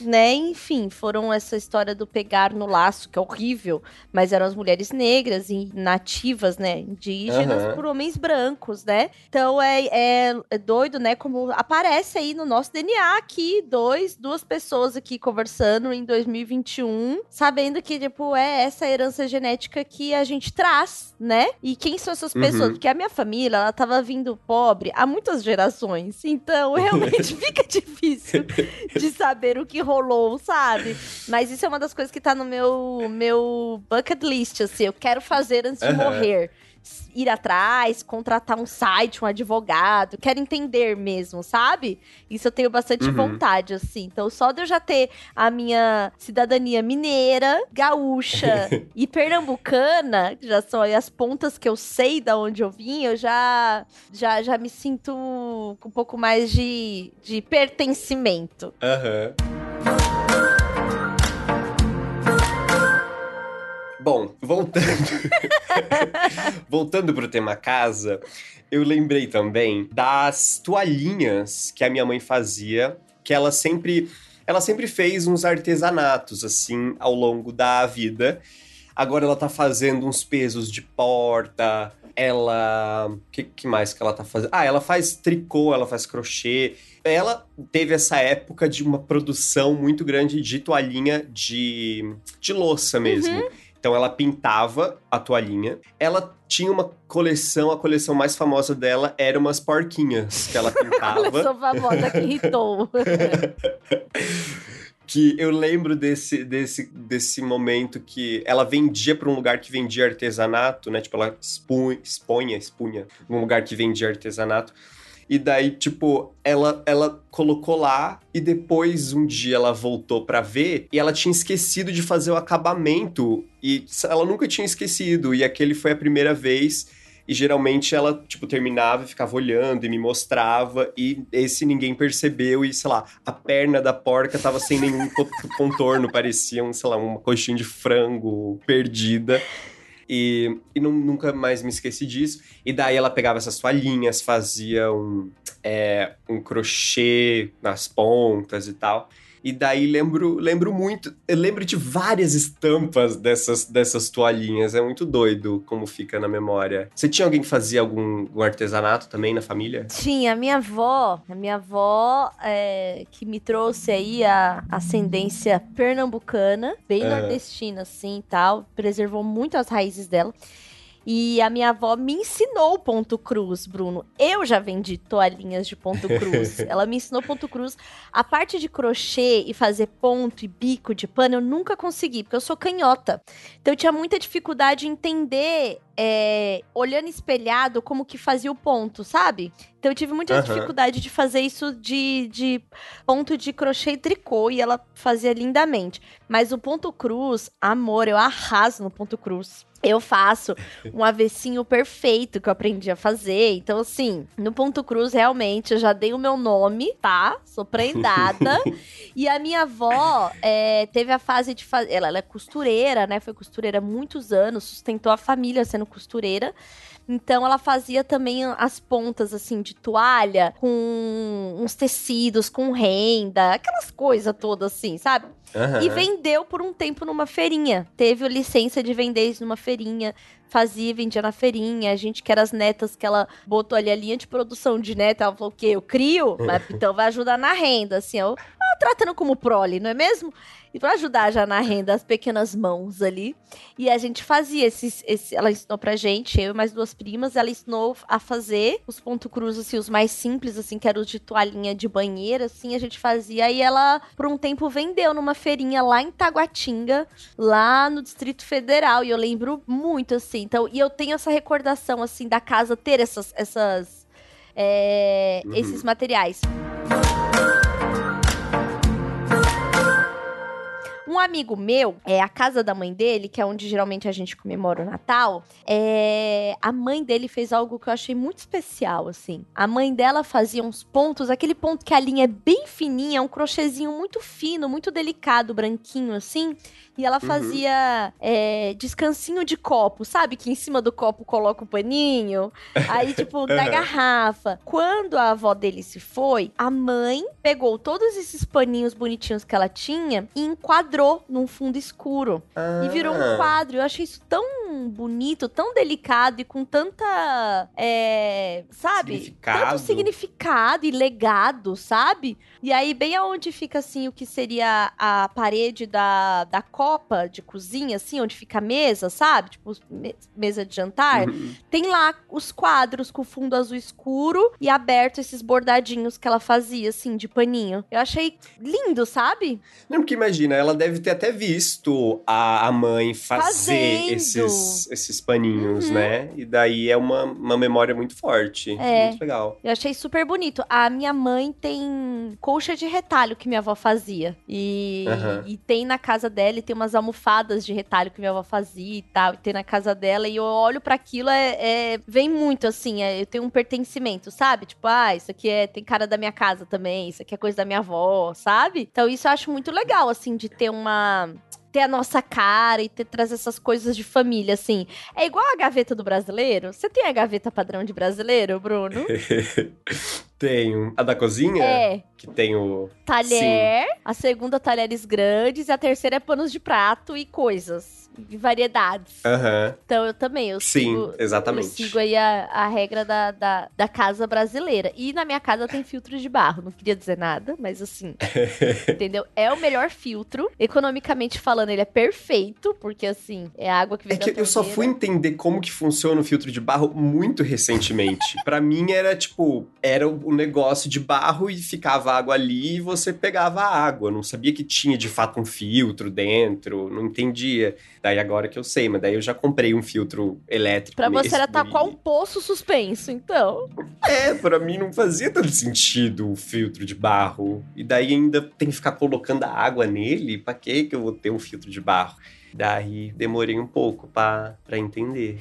né, enfim, foram essa história do pegar no laço, que é horrível, mas eram as mulheres negras e nativas, né, indígenas, Aham. por homens brancos, né? Então é, é, é doido, né, como aparece aí no nosso DNA aqui, dois, duas pessoas aqui conversando em 2021, sabendo que, tipo, é essa herança genética que a gente traz, né? E quem são essas Uhum. pessoas? Porque a minha família, ela tava vindo pobre há muitas gerações, então realmente fica difícil de saber o que rolou, sabe? Mas isso é uma das coisas que tá no meu, meu bucket list, assim. Eu quero fazer antes de morrer. Ir atrás, contratar um site, um advogado. Quero entender mesmo, sabe? Isso eu tenho bastante Uhum. vontade, assim. Então, só de eu já ter a minha cidadania mineira, gaúcha e pernambucana, que já são aí as pontas que eu sei da onde eu vim, eu já, já, já me sinto com um pouco mais de, de pertencimento. Aham. Bom, voltando. voltando pro tema casa, eu lembrei também das toalhinhas que a minha mãe fazia, que ela sempre. Ela sempre fez uns artesanatos, assim, ao longo da vida. Agora ela tá fazendo uns pesos de porta. Ela. O que, que mais que ela tá fazendo? Ah, ela faz tricô, ela faz crochê. Ela teve essa época de uma produção muito grande de toalhinha de, de louça mesmo. Então ela pintava a toalhinha. Ela tinha uma coleção, a coleção mais famosa dela era umas porquinhas que ela pintava. só famosa que irritou. que eu lembro desse, desse, desse momento que ela vendia para um lugar que vendia artesanato, né? Tipo, ela expunha, expunha, expunha num lugar que vendia artesanato. E daí, tipo, ela, ela colocou lá e depois um dia ela voltou pra ver e ela tinha esquecido de fazer o acabamento. E ela nunca tinha esquecido. E aquele foi a primeira vez. E geralmente ela, tipo, terminava e ficava olhando e me mostrava. E esse ninguém percebeu. E, sei lá, a perna da porca tava sem nenhum co- contorno, parecia, um, sei lá, uma coxinha de frango perdida. E, e não- nunca mais me esqueci disso. E daí ela pegava essas toalhinhas, fazia um, é, um crochê nas pontas e tal. E daí lembro, lembro muito, eu lembro de várias estampas dessas, dessas toalhinhas. É muito doido como fica na memória. Você tinha alguém que fazia algum, algum artesanato também na família? Tinha a minha avó, a minha avó é, que me trouxe aí a ascendência pernambucana, bem nordestina assim e tal, preservou muito as raízes dela. E a minha avó me ensinou ponto cruz, Bruno. Eu já vendi toalhinhas de ponto cruz. Ela me ensinou ponto cruz. A parte de crochê e fazer ponto e bico de pano eu nunca consegui, porque eu sou canhota. Então eu tinha muita dificuldade em entender, é, olhando espelhado, como que fazia o ponto, sabe? Então eu tive muita Aham. dificuldade de fazer isso de, de ponto de crochê e tricô, e ela fazia lindamente. Mas o ponto cruz, amor, eu arraso no ponto cruz. Eu faço um avessinho perfeito que eu aprendi a fazer. Então, assim, no ponto cruz, realmente, eu já dei o meu nome, tá? Sou prendada. e a minha avó é, teve a fase de fazer. Ela, ela é costureira, né? Foi costureira há muitos anos, sustentou a família sendo costureira. Então ela fazia também as pontas assim de toalha com uns tecidos, com renda, aquelas coisas todas assim, sabe? Aham. E vendeu por um tempo numa feirinha. Teve licença de vender isso numa feirinha. Fazia e vendia na feirinha. A gente que era as netas que ela botou ali a linha de produção de neta. Ela falou o quê? Eu crio? Mas então vai ajudar na renda, assim. Eu, tratando como prole, não é mesmo? E pra ajudar já na renda as pequenas mãos ali. E a gente fazia esses. Esse, ela ensinou pra gente, eu e mais duas primas, ela ensinou a fazer os ponto cruz, assim, os mais simples, assim, que eram os de toalhinha de banheiro, assim, a gente fazia. E ela, por um tempo, vendeu numa feirinha lá em Taguatinga, lá no Distrito Federal. E eu lembro muito, assim. Então, e eu tenho essa recordação, assim, da casa ter essas. essas é, Uhum. Esses materiais. Um amigo meu, é a casa da mãe dele, que é onde geralmente a gente comemora o Natal, é... a mãe dele fez algo que eu achei muito especial, assim. A mãe dela fazia uns pontos, aquele ponto que a linha é bem fininha, um crochêzinho muito fino, muito delicado, branquinho, assim. E ela Uhum. fazia é, descansinho de copo, sabe? Que em cima do copo coloca o paninho. Aí, tipo, da Uhum. garrafa. Quando a avó dele se foi, a mãe pegou todos esses paninhos bonitinhos que ela tinha e enquadrou num fundo escuro. E virou um Ah. quadro. Eu achei isso tão bonito, tão delicado e com tanta. é, sabe? Significado. Tanto significado e legado, sabe? E aí, bem aonde fica assim o que seria a parede da, da copa de cozinha, assim, onde fica a mesa, sabe? Tipo, me- mesa de jantar. Uhum. Tem lá os quadros com fundo azul escuro e aberto esses bordadinhos que ela fazia, assim, de paninho. Eu achei lindo, sabe? Não, porque imagina, ela deve ter até visto a, a mãe fazer Fazendo. esses, esses paninhos, Uhum. né? E daí é uma, uma memória muito forte. É. Muito legal. Eu achei super bonito. A minha mãe tem colcha de retalho que minha avó fazia. E, Aham. e tem na casa dela, e tem umas almofadas de retalho que minha avó fazia e tal. E tem na casa dela. E eu olho para aquilo, é, é- vem muito assim. é- eu tenho um pertencimento, sabe? Tipo, ah, isso aqui é, tem cara da minha casa também. Isso aqui é coisa da minha avó, sabe? Então isso eu acho muito legal, assim, de ter uma. Ter a nossa cara e ter, trazer essas coisas de família, assim. É igual a gaveta do brasileiro. Você tem a gaveta padrão de brasileiro, Bruno? Tenho a da cozinha, É, que tem o. talher, a segunda talheres grandes e a terceira é panos de prato e coisas. Variedades. Aham. Então eu também, eu Sim, sigo, exatamente. Eu sigo aí a, a regra da, da, da casa brasileira. E na minha casa tem filtro de barro. Não queria dizer nada, mas assim, entendeu? É o melhor filtro. Economicamente falando, ele é perfeito, porque assim, é água que vem É que eu só fui entender como que funciona o filtro de barro muito recentemente. Pra mim era tipo, era o negócio de barro e ficava água ali e você pegava a água. Eu não sabia que tinha de fato um filtro dentro, não entendia. Daí agora que eu sei, mas daí eu já comprei um filtro elétrico. Pra você era qual um poço suspenso, então. É, pra mim não fazia tanto sentido o filtro de barro. E daí ainda tem que ficar colocando a água nele. Pra que que eu vou ter um filtro de barro? Daí demorei um pouco pra entender.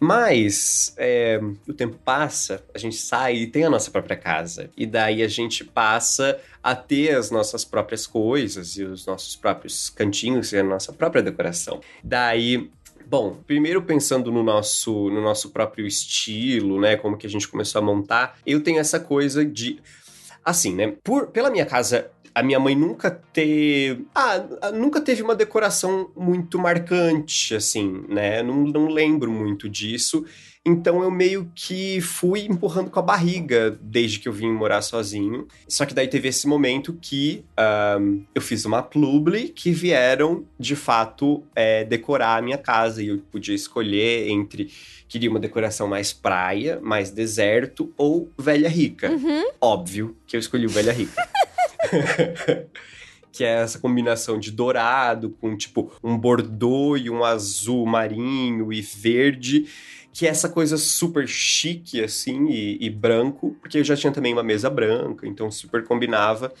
Mas é, o tempo passa, a gente sai e tem a nossa própria casa. E daí a gente passa a ter as nossas próprias coisas e os nossos próprios cantinhos e a nossa própria decoração. Daí Bom, primeiro pensando no nosso, no nosso próprio estilo, né? Como que a gente começou a montar, eu tenho essa coisa de. Assim, né? Por, pela minha casa, a minha mãe nunca teve. Ah, nunca teve uma decoração muito marcante, assim, né? Não, não lembro muito disso. Então eu meio que fui empurrando com a barriga desde que eu vim morar sozinho. Só que daí teve esse momento que ahm, eu fiz uma publi que vieram, de fato, é, decorar a minha casa. E eu podia escolher entre queria uma decoração mais praia, mais deserto ou velha rica. Uhum. Óbvio que eu escolhi o velha rica. que é essa combinação de dourado com tipo um bordô e um azul marinho e verde, que é essa coisa super chique assim e, e branco, porque eu já tinha também uma mesa branca, então super combinava.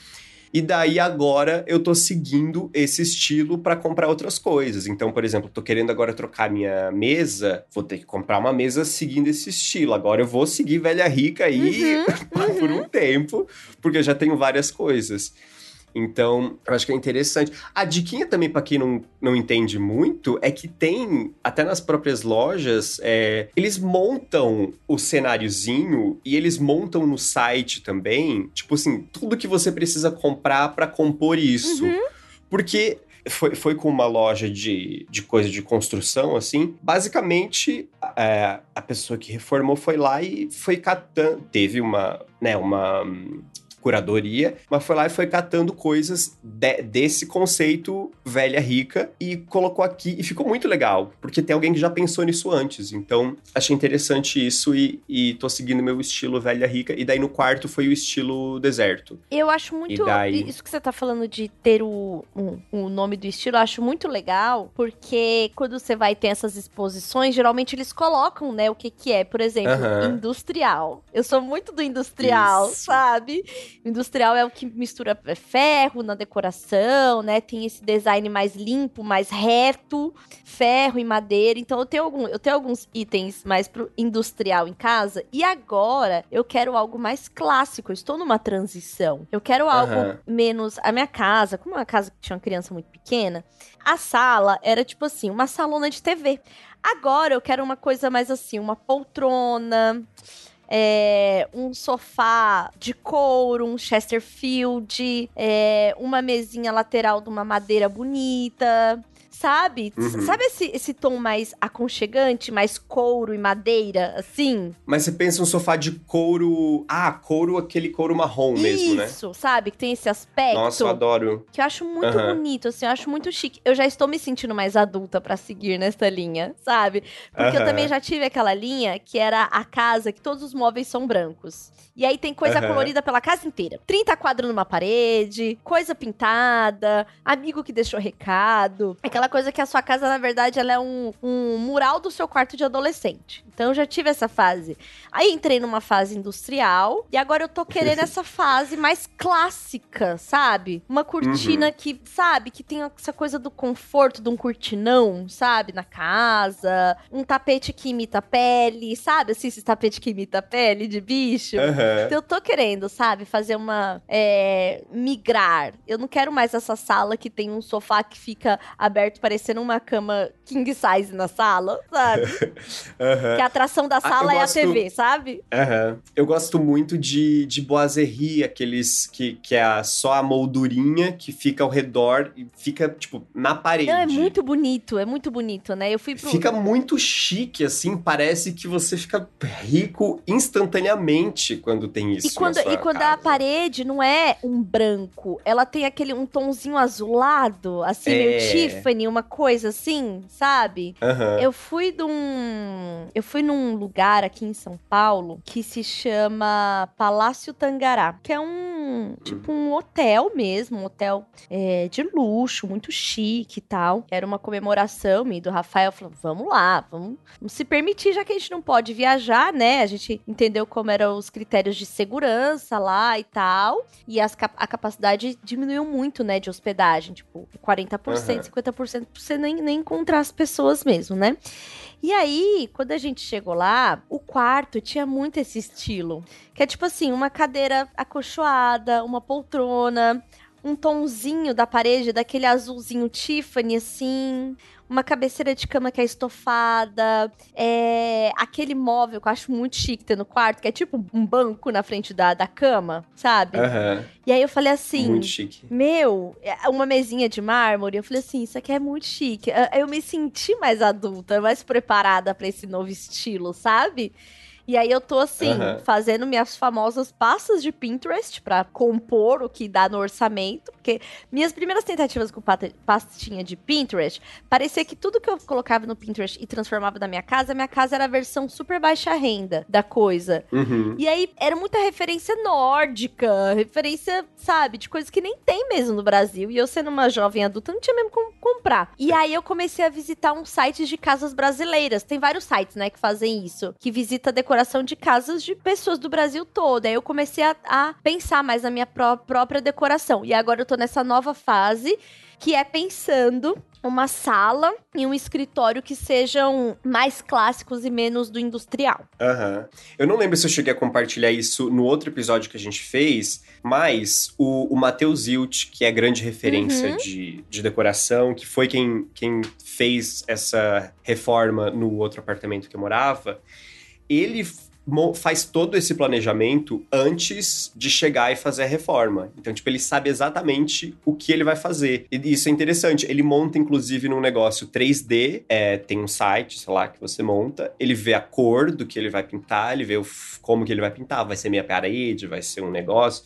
E daí agora eu tô seguindo esse estilo para comprar outras coisas. Então, por exemplo, tô querendo agora trocar minha mesa, vou ter que comprar uma mesa seguindo esse estilo. Agora eu vou seguir velha rica aí Uhum, por um tempo, porque eu já tenho várias coisas. Então, eu acho que é interessante. A diquinha também, para quem não, não entende muito, é que tem, até nas próprias lojas, é, eles montam o cenáriozinho e eles montam no site também, tipo assim, tudo que você precisa comprar para compor isso. Porque foi, foi com uma loja de, de coisa de construção, assim. Basicamente, é, a pessoa que reformou foi lá e foi catando. Teve uma, né, uma curadoria, mas foi lá e foi catando coisas de- desse conceito velha rica e colocou aqui e ficou muito legal, porque tem alguém que já pensou nisso antes. Então, achei interessante isso e, e tô seguindo meu estilo velha rica. E daí no quarto foi o estilo deserto. Eu acho muito. Daí? Isso que você tá falando de ter o, o, o nome do estilo, eu acho muito legal, porque quando você vai ter essas exposições, geralmente eles colocam, né, o que que é. Por exemplo, Aham. industrial. Eu sou muito do industrial, Isso. sabe? Industrial é o que mistura ferro na decoração, né? Tem esse design mais limpo, mais reto, ferro e madeira. Então eu tenho, algum, eu tenho alguns itens mais pro industrial em casa. E agora eu quero algo mais clássico. Eu estou numa transição. Eu quero algo Aham. menos. A minha casa, como é uma casa que tinha uma criança muito pequena, a sala era tipo assim, uma salona de TV. Agora eu quero uma coisa mais assim, uma poltrona, é, um sofá de couro, um Chesterfield, é, uma mesinha lateral de uma madeira bonita. Sabe? Uhum. Sabe esse, esse tom mais aconchegante, mais couro e madeira, assim? Mas você pensa um sofá de couro. Ah, couro, aquele couro marrom mesmo, né? Isso, sabe? Que tem esse aspecto. Nossa, eu adoro. Que eu acho muito Aham. bonito, assim, eu acho muito chique. Eu já estou me sentindo mais adulta pra seguir nessa linha, sabe? Porque eu Aham. também já tive aquela linha que era a casa que todos os móveis são brancos. E aí tem coisa colorida pela casa inteira. 30 quadros numa parede, coisa pintada, amigo que deixou recado. Aquela coisa que a sua casa, na verdade, ela é um, um mural do seu quarto de adolescente. Então eu já tive essa fase. Aí entrei numa fase industrial e agora eu tô querendo essa fase mais clássica, sabe? Uma cortina que, sabe, que tem essa coisa do conforto de um cortinão, sabe, na casa, um tapete que imita pele, sabe? Assim, esse tapete que imita pele de bicho. Aham. Então, Eu tô querendo, sabe, fazer uma. é, migrar. Eu não quero mais essa sala que tem um sofá que fica aberto parecendo uma cama king size na sala, sabe? Aham. Que a atração da Ah, sala eu é a TV, sabe? Aham. Eu gosto muito de, de boiserie, aqueles que, que é a- só a moldurinha que fica ao redor e fica, tipo, na parede. Não, é muito bonito, é muito bonito, né? Eu fui pro. Fica muito chique, assim, parece que você fica rico instantaneamente quando tem isso. E quando, e quando a parede não é um branco, ela tem aquele um tomzinho azulado, assim, meio É. Tiffany, uma coisa assim, sabe? Aham. Eu fui de um. Eu fui num lugar aqui em São Paulo que se chama Palácio Tangará, que é um. Tipo um hotel mesmo, um hotel é, de luxo, muito chique e tal. Era uma comemoração, e do Rafael falou: vamos lá, vamos, vamos se permitir, já que a gente não pode viajar, né? A gente entendeu como eram os critérios de segurança lá e tal. E as a capacidade diminuiu muito, né, de hospedagem. Tipo, 40%, Aham. 50% pra você nem, nem encontrar as pessoas mesmo, né? E aí, quando a gente chegou lá, o quarto tinha muito esse estilo. Que é tipo assim, uma cadeira acolchoada, uma poltrona, um tonzinho da parede, daquele azulzinho Tiffany, assim. Uma cabeceira de cama que é estofada. É, aquele móvel que eu acho muito chique ter no quarto, que é tipo um banco na frente da, da cama, sabe? Aham. E aí eu falei assim. Muito chique. Meu, é uma mesinha de mármore. Eu falei assim, isso aqui é muito chique. Eu me senti mais adulta, mais preparada pra esse novo estilo, sabe? E aí eu tô assim, Aham. fazendo minhas famosas pastas de Pinterest pra compor o que dá no orçamento, porque minhas primeiras tentativas com pastinha de Pinterest, parecia que tudo que eu colocava no Pinterest e transformava na minha casa, minha casa era a versão super baixa renda da coisa. Uhum. E aí era muita referência nórdica, referência, sabe, de coisas que nem tem mesmo no Brasil. E eu, sendo uma jovem adulta, não tinha mesmo como comprar. E aí eu comecei a visitar uns sites de casas brasileiras. Tem vários sites, né, que fazem isso, que visita a decoração de casas de pessoas do Brasil todo. Aí eu comecei a, a pensar mais na minha pró- própria decoração. E agora eu tô nessa nova fase que é pensando uma sala e um escritório que sejam mais clássicos e menos do industrial. Aham. Eu não lembro se eu cheguei a compartilhar isso no outro episódio que a gente fez, mas o, o Matheus Hilt, que é grande referência Uhum. de, de decoração, que foi quem, quem fez essa reforma no outro apartamento que eu morava, ele faz todo esse planejamento antes de chegar e fazer a reforma. Então, tipo, ele sabe exatamente o que ele vai fazer. E isso é interessante. Ele monta, inclusive, num negócio 3D. é, tem um site, sei lá, que você monta. Ele vê a cor do que ele vai pintar, ele vê o como que ele vai pintar. Vai ser meia parede, vai ser um negócio.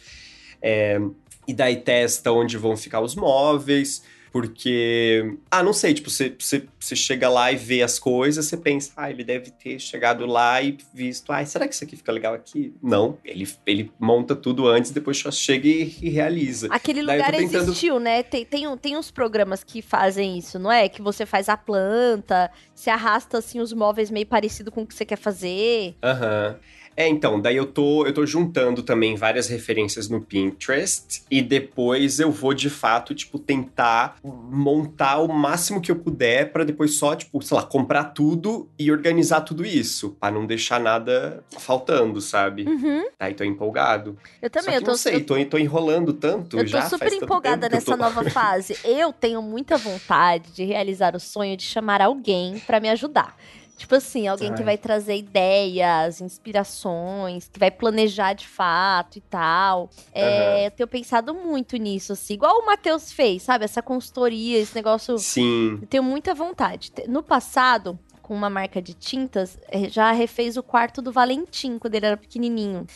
É, e daí testa onde vão ficar os móveis. Porque, ah, não sei, tipo, você, você, você chega lá e vê as coisas, você pensa, ah, ele deve ter chegado lá e visto, ah, será que isso aqui fica legal aqui? Não, ele, ele monta tudo antes, depois só chega e, e realiza. Aquele Daí lugar tentando- existiu, né? Tem, tem, tem uns programas que fazem isso, não é? Que você faz a planta, se arrasta assim os móveis meio parecido com o que você quer fazer. Aham. É, então, daí eu tô, eu tô juntando também várias referências no Pinterest e depois eu vou de fato, tipo, tentar montar o máximo que eu puder para depois só, tipo, sei lá, comprar tudo e organizar tudo isso, para não deixar nada faltando, sabe? Uhum. Aí tô empolgado. Eu também, Só eu que tô, não sei, eu, tô, tô enrolando tanto eu tô já. super faz tanto empolgada eu nessa tô- nova fase. Eu tenho muita vontade de realizar o sonho de chamar alguém pra me ajudar. Tipo assim, alguém que Ai. vai trazer ideias, inspirações, que vai planejar de fato e tal. É, Aham. Eu tenho pensado muito nisso, assim. Igual o Matheus fez, sabe? Essa consultoria, esse negócio. Sim. Eu tenho muita vontade. No passado, com uma marca de tintas, eh, já refez o quarto do Valentim, quando ele era pequenininho.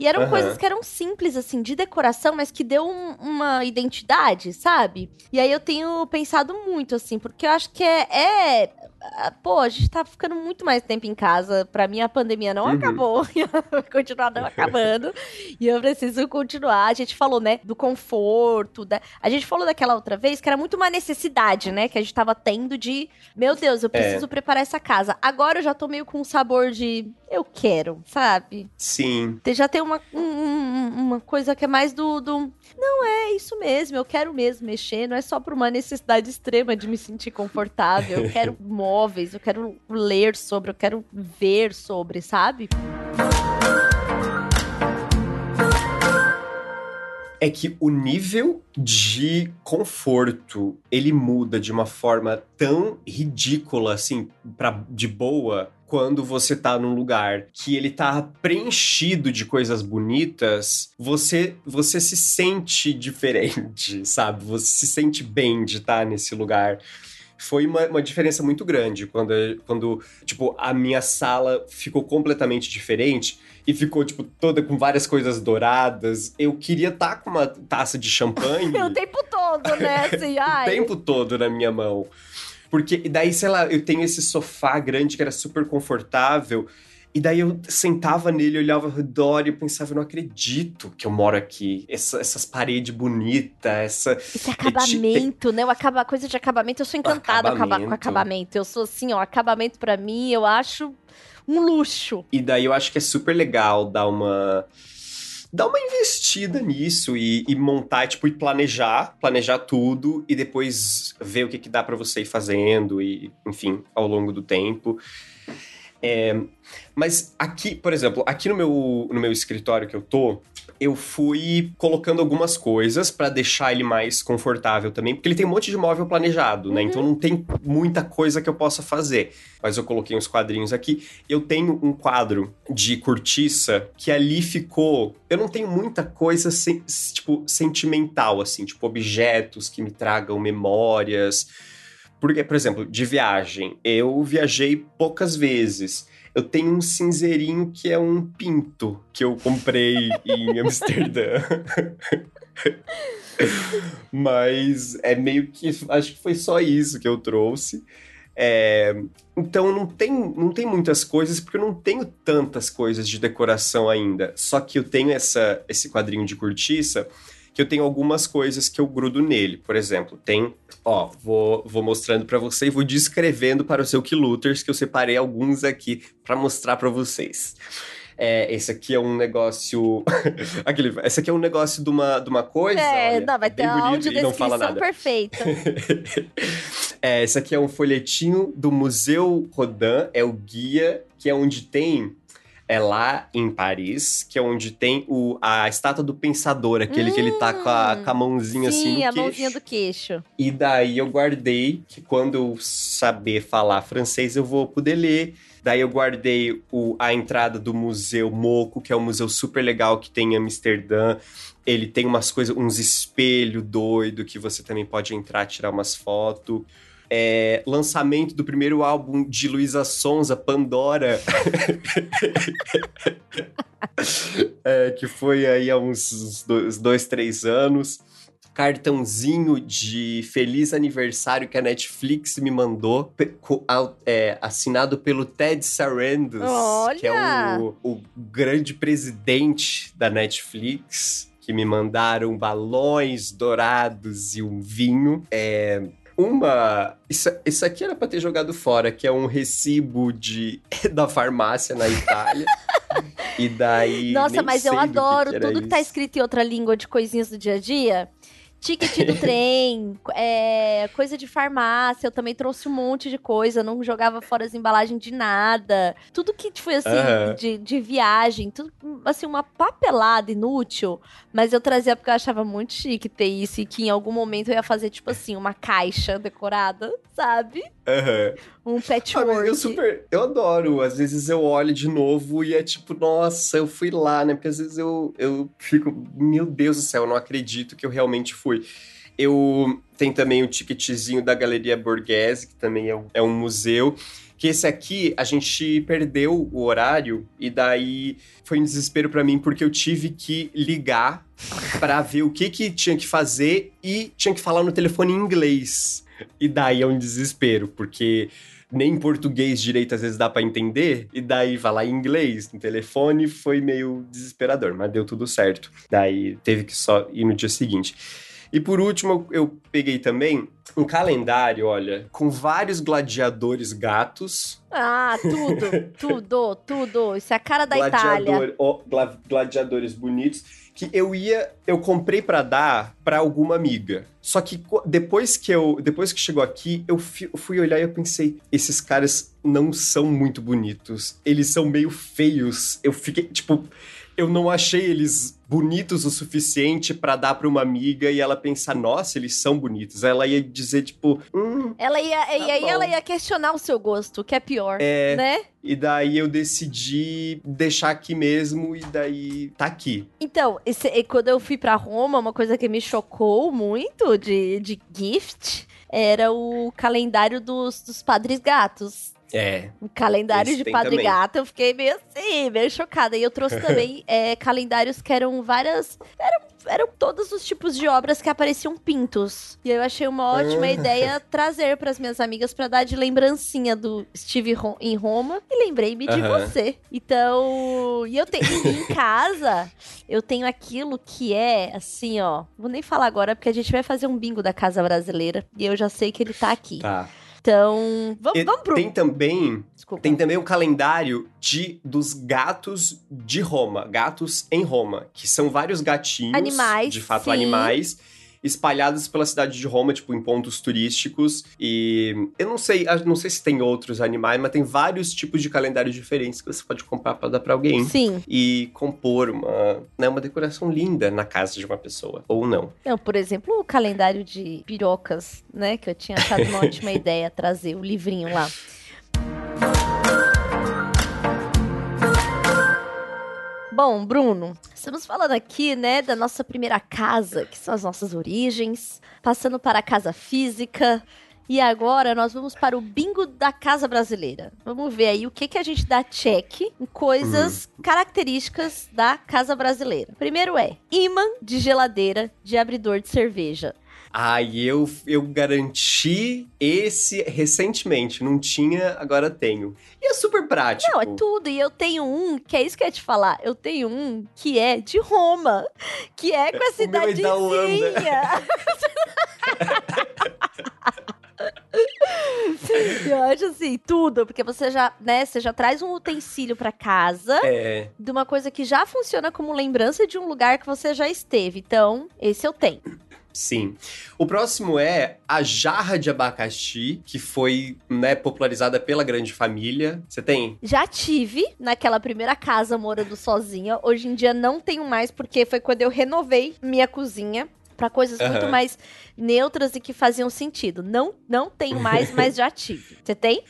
E eram Aham. coisas que eram simples, assim, de decoração, mas que deu um- uma identidade, sabe? E aí eu tenho pensado muito, assim, porque eu acho que é. é- ah, Pô, a gente tá ficando muito mais tempo em casa. Pra mim, a pandemia não Uhum. acabou. vai continuar não acabando. e eu preciso continuar. A gente falou, né, do conforto. Da... A gente falou daquela outra vez que era muito uma necessidade, né? Que a gente tava tendo de. Meu Deus, eu preciso preparar essa casa. Agora eu já tô meio com um sabor de. Eu quero, sabe? Sim. Já tem uma, um- um- uma coisa que é mais do, do. Não, é isso mesmo, eu quero mesmo mexer. Não é só por uma necessidade extrema de me sentir confortável. Eu quero móveis, eu quero ler sobre, eu quero ver sobre, sabe? É que o nível de conforto, ele muda de uma forma tão ridícula, assim, de boa, quando você tá num lugar que ele tá preenchido de coisas bonitas, você, você se sente diferente, sabe? Você se sente bem de estar nesse lugar. Foi uma, uma diferença muito grande quando, quando, tipo, a minha sala ficou completamente diferente e ficou, tipo, toda com várias coisas douradas. Eu queria estar com uma taça de champanhe O tempo todo, né? Assim, o tempo todo na minha mão. Porque, e daí, sei lá, eu tenho esse sofá grande que era super confortável. E daí eu sentava nele, olhava ao redor e pensava, eu não acredito que eu moro aqui. Essa- essas paredes bonitas, essa. Esse acabamento, né? O acaba... coisa de acabamento, eu sou encantada com acaba- com Acabamento. acabamento. Eu sou assim, ó, acabamento pra mim, eu acho um luxo. E daí eu acho que é super legal dar uma. Dar uma investida nisso e, e montar, tipo, e planejar, planejar tudo e depois ver o que, que dá pra você ir fazendo e, enfim, ao longo do tempo. É, mas aqui, por exemplo, aqui no meu, no meu escritório que eu tô, eu fui colocando algumas coisas pra deixar ele mais confortável também, porque ele tem um monte de móvel planejado, né? Então não tem muita coisa que eu possa fazer. Mas eu coloquei uns quadrinhos aqui. Eu tenho um quadro de cortiça que ali ficou. Eu não tenho muita coisa sen- tipo sentimental assim, tipo objetos que me tragam memórias. Porque, por exemplo, de viagem, eu viajei poucas vezes. Eu tenho um cinzeirinho que é um pinto que eu comprei em Amsterdã. Mas é meio que. Acho que foi só isso que eu trouxe. É, então não tem, não tem muitas coisas, porque eu não tenho tantas coisas de decoração ainda. Só que eu tenho essa, esse quadrinho de cortiça que eu tenho algumas coisas que eu grudo nele. Por exemplo, tem. Ó, vou, vou mostrando pra você e vou descrevendo para o seu Looters que eu separei alguns aqui pra mostrar pra vocês. É, esse aqui é um negócio. Aquele, esse aqui é um negócio de uma, de uma coisa. é, olha, não, vai bem ter uma e audiodescrição nada. perfeita. é, esse aqui é um folhetinho do Museu Rodin, é o guia, que é onde tem. É lá em Paris, que é onde tem o, a estátua do pensador, aquele que ele tá com a, com a mãozinha assim Sim, no a queixo. mãozinha do queixo. E daí eu guardei que quando eu saber falar francês eu vou poder ler. Daí eu guardei o, a entrada do Museu Moco, que é um museu super legal que tem em Amsterdã. Ele tem umas coisas, uns espelhos doido que você também pode entrar tirar umas fotos. É, lançamento do primeiro álbum de Luísa Sonza, Pandora. É, que foi aí há uns dois, dois, três anos. Cartãozinho de feliz aniversário que a Netflix me mandou, é, assinado pelo Ted Sarandos, que é Olha! o, o grande presidente da Netflix, que me mandaram balões dourados e um vinho. É, uma. Isso, isso aqui era pra ter jogado fora, que é um recibo de, da farmácia na Itália. E daí. Nossa, mas eu que adoro que era tudo que tá isso. escrito em outra língua de coisinhas do dia a dia. Ticket do trem, é, coisa de farmácia, eu também trouxe um monte de coisa, não jogava fora as embalagens de nada. Tudo que foi assim, Aham. de, de viagem, tudo assim, uma papelada inútil. Mas eu trazia porque eu achava muito chique ter isso e que em algum momento eu ia fazer, tipo assim, uma caixa decorada, sabe? Aham. Um Ah, patchwork. eu super. Eu adoro. Às vezes eu olho de novo e é tipo, nossa, eu fui lá, né? Porque às vezes eu, eu fico, meu Deus do céu, eu não acredito que eu realmente fui. Eu tenho também o ticketzinho da Galeria Borghese, que também é um, é um museu. Que esse aqui a gente perdeu o horário e daí foi um desespero pra mim porque eu tive que ligar pra ver o que que tinha que fazer e tinha que falar no telefone em inglês. E daí é um desespero, porque nem em português direito às vezes dá pra entender, e daí falar em inglês no telefone foi meio desesperador, mas deu tudo certo. Daí teve que só ir no dia seguinte. E por último, eu peguei também um calendário, olha, com vários gladiadores gatos. Ah, tudo, tudo, tudo. Isso é a cara da Itália. gladiador- ó, gla- gladiadores bonitos que eu ia, eu comprei pra dar pra alguma amiga. Só que depois que eu, depois que chegou aqui, eu fi- eu fui olhar e eu pensei, esses caras não são muito bonitos. Eles são meio feios. Eu fiquei, tipo, eu não achei eles bonitos o suficiente pra dar pra uma amiga e ela pensar, nossa, eles são bonitos. Ela ia dizer tipo, hum, Ela ia, e aí bom. ela ia questionar o seu gosto, que é pior, é, né? e daí eu decidi deixar aqui mesmo e daí tá aqui. Então, esse- quando eu fui pra Roma, uma coisa que me chocou muito de, de gift era o calendário dos, dos padres gatos. É, O calendário de Padre também. Gato, eu fiquei meio assim, meio chocada. E eu trouxe também é, calendários que eram várias. Eram, eram todos os tipos de obras que apareciam pintos. E eu achei uma ótima Ah. ideia trazer para as minhas amigas para dar de lembrancinha do Steve Ro- em Roma. E lembrei-me de você. Então. E eu tenho. Em casa, eu tenho aquilo que é assim, ó. Vou nem falar agora, porque a gente vai fazer um bingo da Casa Brasileira. E eu já sei que ele tá aqui. tá. Então. Vamos, vamos pro. Tem também, Desculpa. tem também o calendário de dos gatos de Roma, gatos em Roma, que são vários gatinhos, Animais, de fato sim. animais, espalhados pela cidade de Roma, tipo em pontos turísticos. E eu não sei, eu não sei se tem outros animais, mas tem vários tipos de calendários diferentes que você pode comprar para dar para alguém. Sim. E compor uma, né, uma decoração linda na casa de uma pessoa. Ou não. Não, por exemplo, o calendário de pirocas, né? Que eu tinha achado uma ótima ideia trazer o livrinho lá. Bom, Bruno, estamos falando aqui, né, da nossa primeira casa, que são as nossas origens, passando para a casa física. E agora nós vamos para o bingo da casa brasileira. Vamos ver aí o que, que a gente dá check em coisas características da casa brasileira. Primeiro é imã de geladeira de abridor de cerveja. Ai, eu, eu garanti esse recentemente. Não tinha, agora tenho. E é super prático. Não, é tudo. E eu tenho um, que é isso que eu ia te falar. Eu tenho um que é de Roma, que é com a O meu é da cidadezinha. Eu acho assim, tudo, porque você já, né, você já traz um utensílio pra casa É, de uma coisa que já funciona como lembrança de um lugar que você já esteve. Então, esse eu tenho. Sim. O próximo é a jarra de abacaxi, que foi, né, popularizada pela grande família. Você tem? Já tive naquela primeira casa morando sozinha. Hoje em dia não tenho mais, porque foi quando eu renovei minha cozinha pra coisas muito Aham. mais neutras e que faziam sentido. Não, não tenho mais, mas já tive. Você tem?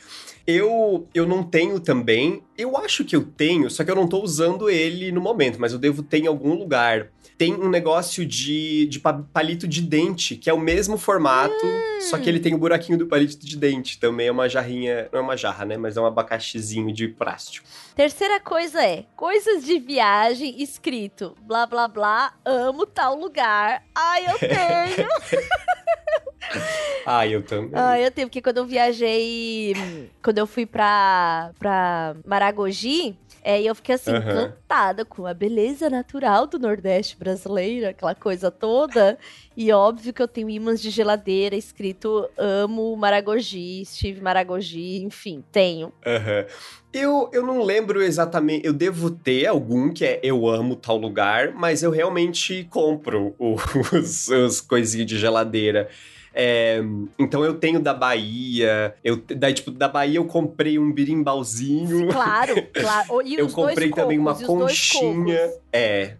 Eu, eu não tenho também. Eu acho que eu tenho, só que eu não tô usando ele no momento, mas eu devo ter em algum lugar. Tem um negócio de, de pa- palito de dente, que é o mesmo formato, só que ele tem o buraquinho do palito de dente. Também é uma jarrinha, não é uma jarra, né? Mas é um abacaxizinho de plástico. Terceira coisa é coisas de viagem escrito blá blá blá, amo tal lugar. Ai, eu tenho. Ah, eu também. Ai, eu tenho, porque quando eu viajei, quando eu fui pra, pra Maragogi, É, e eu fiquei assim, Aham. encantada com a beleza natural do Nordeste brasileiro, aquela coisa toda. E óbvio que eu tenho imãs de geladeira escrito amo Maragogi, Steve Maragogi, enfim, tenho. Aham. Eu, eu não lembro exatamente. Eu devo ter algum que é eu amo tal lugar, mas eu realmente compro os, os coisinhos de geladeira. É, então eu tenho da Bahia. Eu, daí, tipo, da Bahia eu comprei um birimbalzinho. Claro, claro. E eu comprei também uma conchinha. É.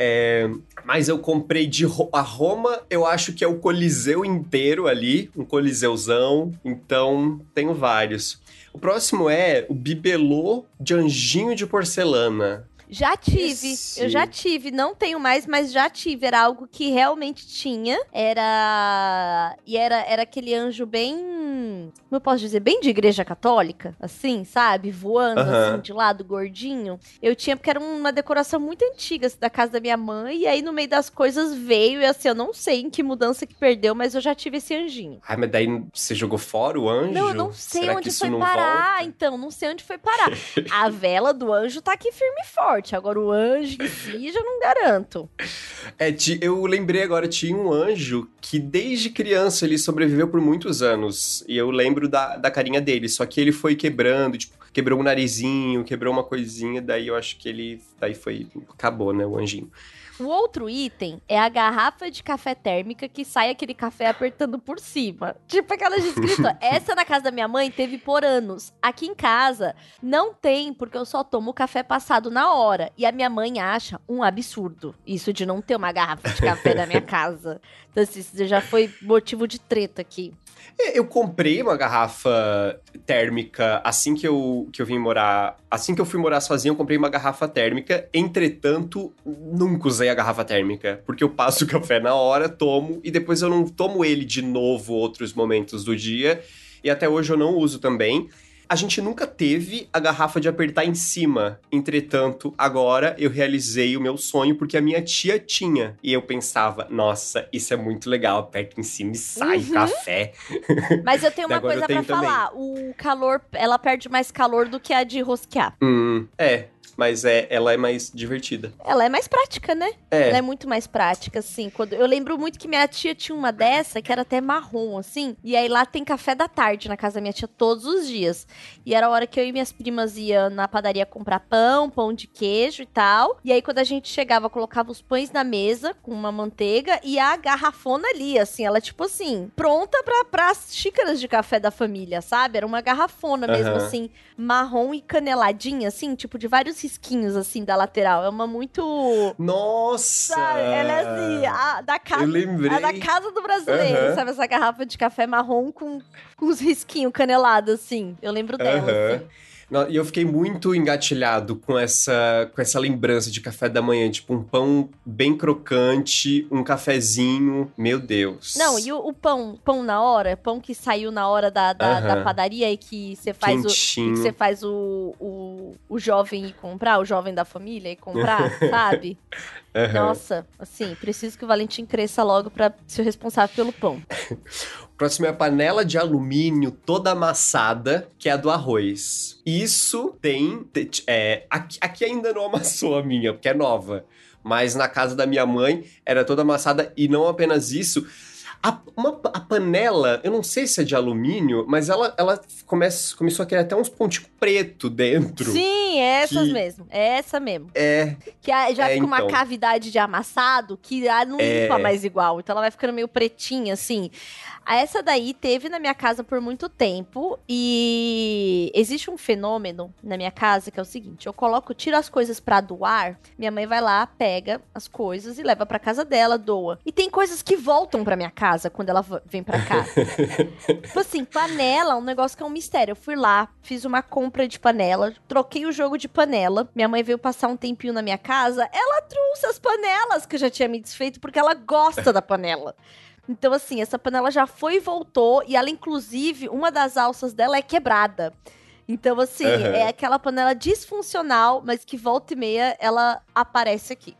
É, mas eu comprei de Ro- a Roma, eu acho que é o Coliseu inteiro ali, um Coliseuzão. Então, tenho vários. O próximo é o bibelô de anjinho de porcelana. Já tive, Esse- eu já tive, não tenho mais, mas já tive. Era algo que realmente tinha. Era. E era, era aquele anjo bem. Como eu posso dizer? Bem de igreja católica, assim, sabe? Voando, Aham. assim, de lado, gordinho. Eu tinha, porque era uma decoração muito antiga, assim, da casa da minha mãe. E aí, no meio das coisas, veio. E assim, eu não sei em que mudança que perdeu, mas eu já tive esse anjinho. Ai, mas daí você jogou fora o anjo? Não, eu não sei Será onde foi parar, volta? então. Não sei onde foi parar. A vela do anjo tá aqui firme e forte. Agora o anjo em si, já não garanto. É, eu lembrei agora, tinha um anjo que desde criança ele sobreviveu por muitos anos. E eu lembro da, da carinha dele. Só que ele foi quebrando, tipo, quebrou um narizinho, quebrou uma coisinha, daí eu acho que ele. Daí foi. Acabou, né, o anjinho. O outro item é a garrafa de café térmica que sai aquele café apertando por cima. Tipo aquela de escrito. Essa na casa da minha mãe teve por anos. Aqui em casa não tem, porque eu só tomo café passado na hora. E a minha mãe acha um absurdo isso de não ter uma garrafa de café na minha casa. Então, assim, isso já foi motivo de treta aqui. É, Eu comprei uma garrafa térmica assim que eu, que eu vim morar. Assim que eu fui morar sozinho, eu comprei uma garrafa térmica. Entretanto, nunca usei a garrafa térmica. Porque eu passo o café na hora, tomo, e depois eu não tomo ele de novo outros momentos do dia. E até hoje eu não uso também. A gente nunca teve a garrafa de apertar em cima. Entretanto, agora eu realizei o meu sonho porque a minha tia tinha. E eu pensava, nossa, isso é muito legal. Aperta em cima e sai Uhum. café. Mas eu tenho uma coisa pra tenho também. falar. O calor, ela perde mais calor do que a de rosquear. Hum, é, mas é, ela é mais divertida. Ela é mais prática, né? É. Ela é muito mais prática, assim. Quando... Eu lembro muito que minha tia tinha uma dessa, que era até marrom, assim. E aí lá tem café da tarde na casa da minha tia todos os dias. E era a hora que eu e minhas primas iam na padaria comprar pão, pão de queijo e tal. E aí quando a gente chegava, colocava os pães na mesa com uma manteiga e a garrafona ali, assim. Ela, tipo assim, pronta pra, pras xícaras de café da família, sabe? Era uma garrafona mesmo, Aham. assim, marrom e caneladinha, assim, tipo de vários risquinhos, assim, da lateral. É uma muito. Nossa! Sabe? Ela é assim, a da casa. Eu lembrei. A da casa do brasileiro, Aham. sabe? Essa garrafa de café marrom com, com os risquinhos canelados, assim. Eu lembro dela, Aham. assim. E eu fiquei muito engatilhado com essa, com essa lembrança de café da manhã. Tipo, um pão bem crocante, um cafezinho. Meu Deus. Não, e o, o pão, pão na hora, pão que saiu na hora da, da, da Aham. padaria e que você faz o. Quentinho. que você faz o, o, o jovem ir comprar, o jovem da família ir comprar, sabe? Aham. Nossa, assim, preciso que o Valentim cresça logo pra ser o responsável pelo pão. O próximo é a panela de alumínio toda amassada, que é a do arroz. Isso tem. te- É, aqui, aqui ainda não amassou a minha, porque é nova. Mas na casa da minha mãe era toda amassada e não apenas isso. A, uma- a panela, eu não sei se é de alumínio, mas ela, ela começa, começou a criar até uns pontinhos preto dentro. Sim, é essas Que- mesmo. É essa mesmo. É, Que a- já É, fica uma então. cavidade de amassado que ah, não É. limpa mais igual. Então ela vai ficando meio pretinha, assim. Ah, Essa daí teve na minha casa por muito tempo. E existe um fenômeno na minha casa que é o seguinte: eu coloco, tiro as coisas pra doar, minha mãe vai lá, pega as coisas e leva pra casa dela, doa. E tem coisas que voltam pra minha casa quando ela vem pra cá. Tipo assim, panela é um negócio que é um mistério. Eu fui lá, fiz uma compra de panela, troquei o jogo de panela. Minha mãe veio passar um tempinho na minha casa. Ela trouxe as panelas que eu já tinha me desfeito, porque ela gosta da panela. Então, assim, essa panela já foi e voltou. E ela, inclusive, uma das alças dela é quebrada. Então, assim, Aham. é aquela panela disfuncional, mas que volta e meia ela aparece aqui.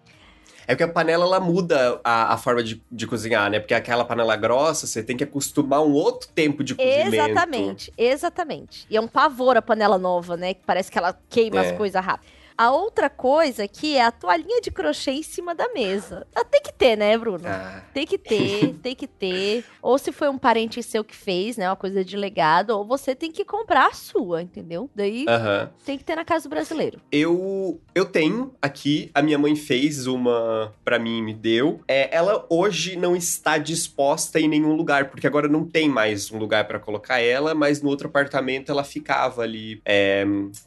É que a panela ela muda a, a forma de, de cozinhar, né? Porque aquela panela grossa, você tem que acostumar um outro tempo de cozimento. Exatamente, exatamente. E é um pavor a panela nova, né? Que parece que ela queima É. as coisas rápido. A outra coisa que é a toalhinha de crochê em cima da mesa. Ah, Tem que ter, né, Bruno? Ah, Tem que ter, tem que ter. Ou se foi um parente seu que fez, né? Uma coisa de legado, ou você tem que comprar a sua, entendeu? Daí tem que ter na casa do brasileiro. Eu, eu tenho aqui, a minha mãe fez uma pra mim e me deu. É, ela hoje não está disposta em nenhum lugar, porque agora não tem mais um lugar pra colocar ela, mas no outro apartamento ela ficava ali é,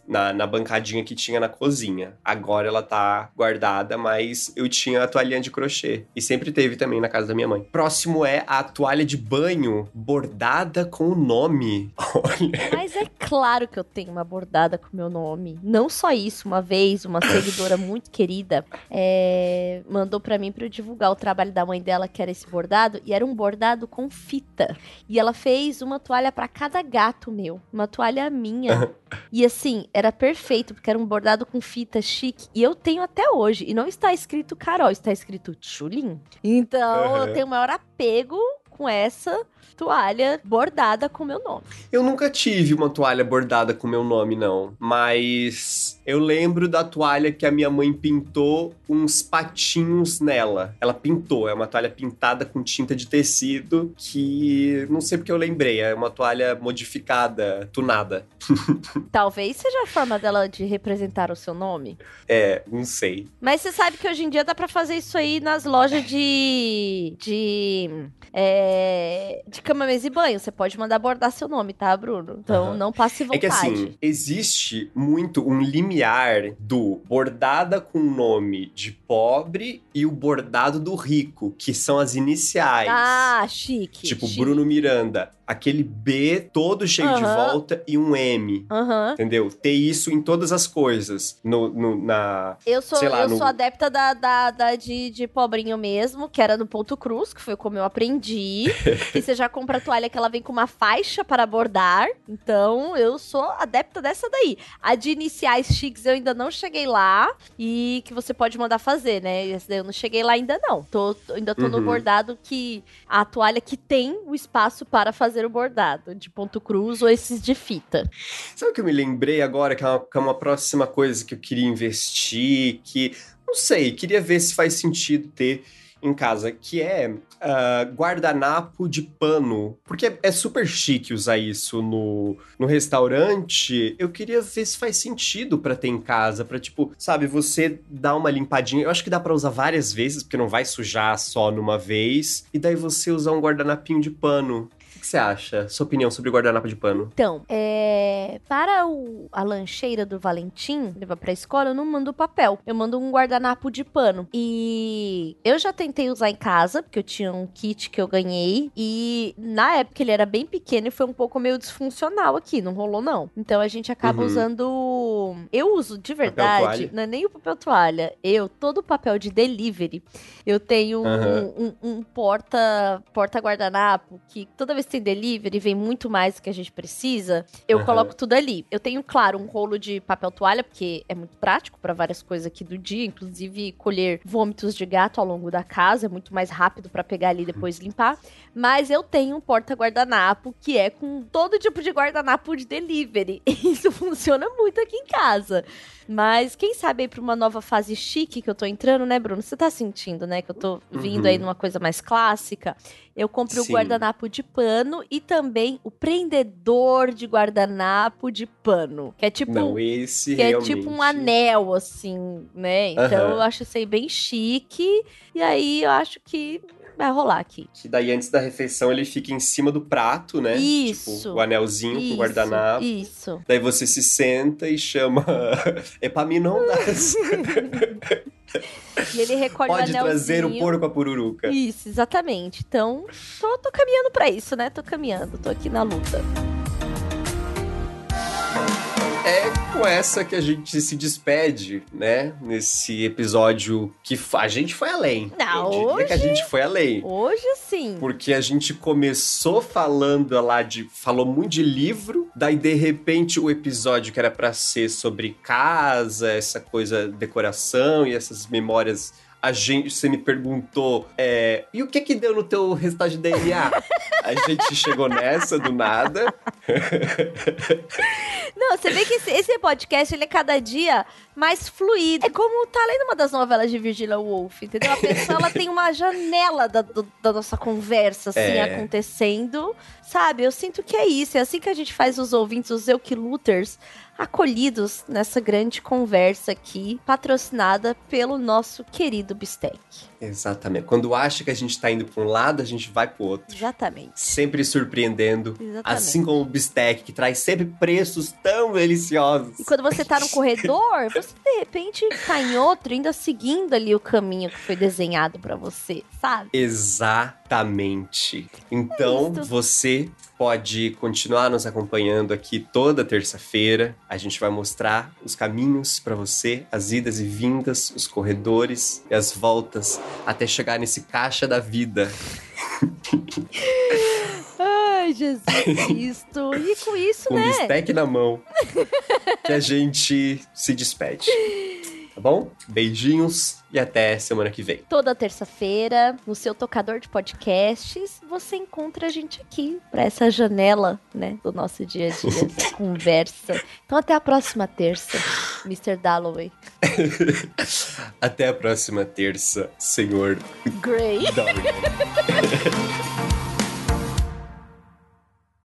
na, na bancadinha que tinha na cozinha. Agora ela tá guardada, mas eu tinha a toalhinha de crochê. E sempre teve também na casa da minha mãe. Próximo é a toalha de banho bordada com o nome. Olha. Mas é claro que eu tenho uma bordada com meu nome. Não só isso, uma vez, uma seguidora muito querida é, mandou pra mim pra eu divulgar o trabalho da mãe dela, que era esse bordado, e era um bordado com fita. E ela fez uma toalha pra cada gato meu, uma toalha minha. e assim, era perfeito, porque era um bordado com fita chique. E eu tenho até hoje. E não está escrito Carol, está escrito Tchulin. Então Aham. eu tenho o maior apego com essa toalha bordada com meu nome. Eu nunca tive uma toalha bordada com meu nome, não. Mas eu lembro da toalha que a minha mãe pintou uns patinhos nela. Ela pintou, é uma toalha pintada com tinta de tecido que não sei porque eu lembrei. É uma toalha modificada, tunada. Talvez seja a forma dela de representar o seu nome. É, não sei. Mas você sabe que hoje em dia dá pra fazer isso aí nas lojas de. de. É, de cama, mesa e banho. Você pode mandar bordar seu nome, tá, Bruno? Então Aham. não passe É vontade. que assim, existe muito um limiar do bordada com o nome de pobre e o bordado do rico, que são as iniciais. Ah, chique. Tipo, chique. Bruno Miranda. Aquele B todo cheio de volta e um M. Entendeu? Ter isso em todas as coisas. No, no- na. Eu sou, Sei lá, eu no- sou adepta da, da, da de, de pobrinho mesmo, que era no ponto cruz, que foi como eu aprendi. que você já compra a toalha que ela vem com uma faixa para bordar. Então, eu sou adepta dessa daí. A de iniciais chiques eu ainda não cheguei lá. E que você pode mandar fazer, né? Esse daí eu não cheguei lá ainda não. Tô, ainda tô no Uhum. bordado que... A toalha que tem o espaço para fazer o bordado. De ponto cruz ou esses de fita. Sabe o que eu me lembrei agora? Que é, uma, que é uma próxima coisa que eu queria investir, que. Não sei, queria ver se faz sentido ter em casa, que é ah, guardanapo de pano. Porque é, é super chique usar isso no, no restaurante. Eu queria ver se faz sentido pra ter em casa, pra tipo, sabe, você dar uma limpadinha. Eu acho que dá pra usar várias vezes, porque não vai sujar só numa vez. E daí você usar um guardanapinho de pano. O que você acha? Sua opinião sobre guardanapo de pano? Então, é, para o- a lancheira do Valentim levar pra escola, eu não mando papel. Eu mando um guardanapo de pano. E eu já tentei usar em casa, porque eu tinha um kit que eu ganhei. E na época ele era bem pequeno e foi um pouco meio disfuncional aqui. Não rolou, não. Então a gente acaba Uhum. usando. Eu uso de verdade. Não é nem o papel toalha. Eu, todo o papel de delivery. Eu tenho um- Aham. um, um porta porta guardanapo que toda vez tem delivery vem muito mais do que a gente precisa. Eu Aham. coloco tudo ali. Eu tenho, claro, um rolo de papel toalha porque é muito prático para várias coisas aqui do dia, inclusive colher vômitos de gato ao longo da casa, é muito mais rápido para pegar ali e depois limpar. Mas eu tenho um porta guardanapo que é com todo tipo de guardanapo de delivery. Isso funciona muito aqui em casa. Mas quem sabe aí pra uma nova fase chique que eu tô entrando, né, Bruno? Você tá sentindo, né, que eu tô vindo Uhum. aí numa coisa mais clássica. Eu comprei o Sim. guardanapo de pano e também o prendedor de guardanapo de pano, que é tipo Não, esse que é realmente... tipo um anel assim, né? Então eu acho isso aí bem chique e aí eu acho que vai rolar aqui. Que daí antes da refeição ele fica em cima do prato, né? Isso. Tipo, o anelzinho com Isso, o guardanapo. Isso. Daí você se senta e chama Epaminondas. E ele recolhe Pode o anelzinho. trazer o porco a pururuca. Isso, exatamente. Então, tô, tô caminhando pra isso, né? Tô caminhando, tô aqui na luta. É com essa que a gente se despede, né? Nesse episódio que a gente foi além. Não, Eu diria que a gente foi além. Hoje sim. Porque a gente começou falando lá de. falou muito de livro, daí de repente o episódio que era pra ser sobre casa, essa coisa, decoração e essas memórias a gente, você me perguntou, é, e o que que deu no teu resultado de DNA? a gente chegou nessa do nada. Não, você vê que esse, esse podcast, ele é cada dia mais fluido. É como tá lendo uma das novelas de Virginia Woolf, entendeu? A pessoa, ela tem uma janela da, do- da nossa conversa, assim, É. acontecendo, sabe? Eu sinto que é isso. É assim que a gente faz os ouvintes, os Eukiluters, acolhidos nessa grande conversa aqui, patrocinada pelo nosso querido Bistec. Exatamente. Quando acha que a gente tá indo pra um lado, a gente vai pro outro. Exatamente. Sempre surpreendendo. Exatamente. Assim como o bistec, que traz sempre preços tão deliciosos. E quando você tá no corredor, você de repente tá em outro, ainda seguindo ali o caminho que foi desenhado pra você, sabe? Exatamente. Então, É você pode continuar nos acompanhando aqui toda terça-feira. A gente vai mostrar os caminhos pra você, as idas e vindas, os corredores e as voltas até chegar nesse caixa da vida. Ai, Jesus Cristo. E com isso, Com né? bistec na mão, que a gente se despede. Tá bom? Beijinhos e até semana que vem. Toda terça-feira, no seu tocador de podcasts, você encontra a gente aqui pra essa janela, né, do nosso dia a dia, essa conversa. Então até a próxima terça, Mr. Dalloway. Até a próxima terça, senhor Gray.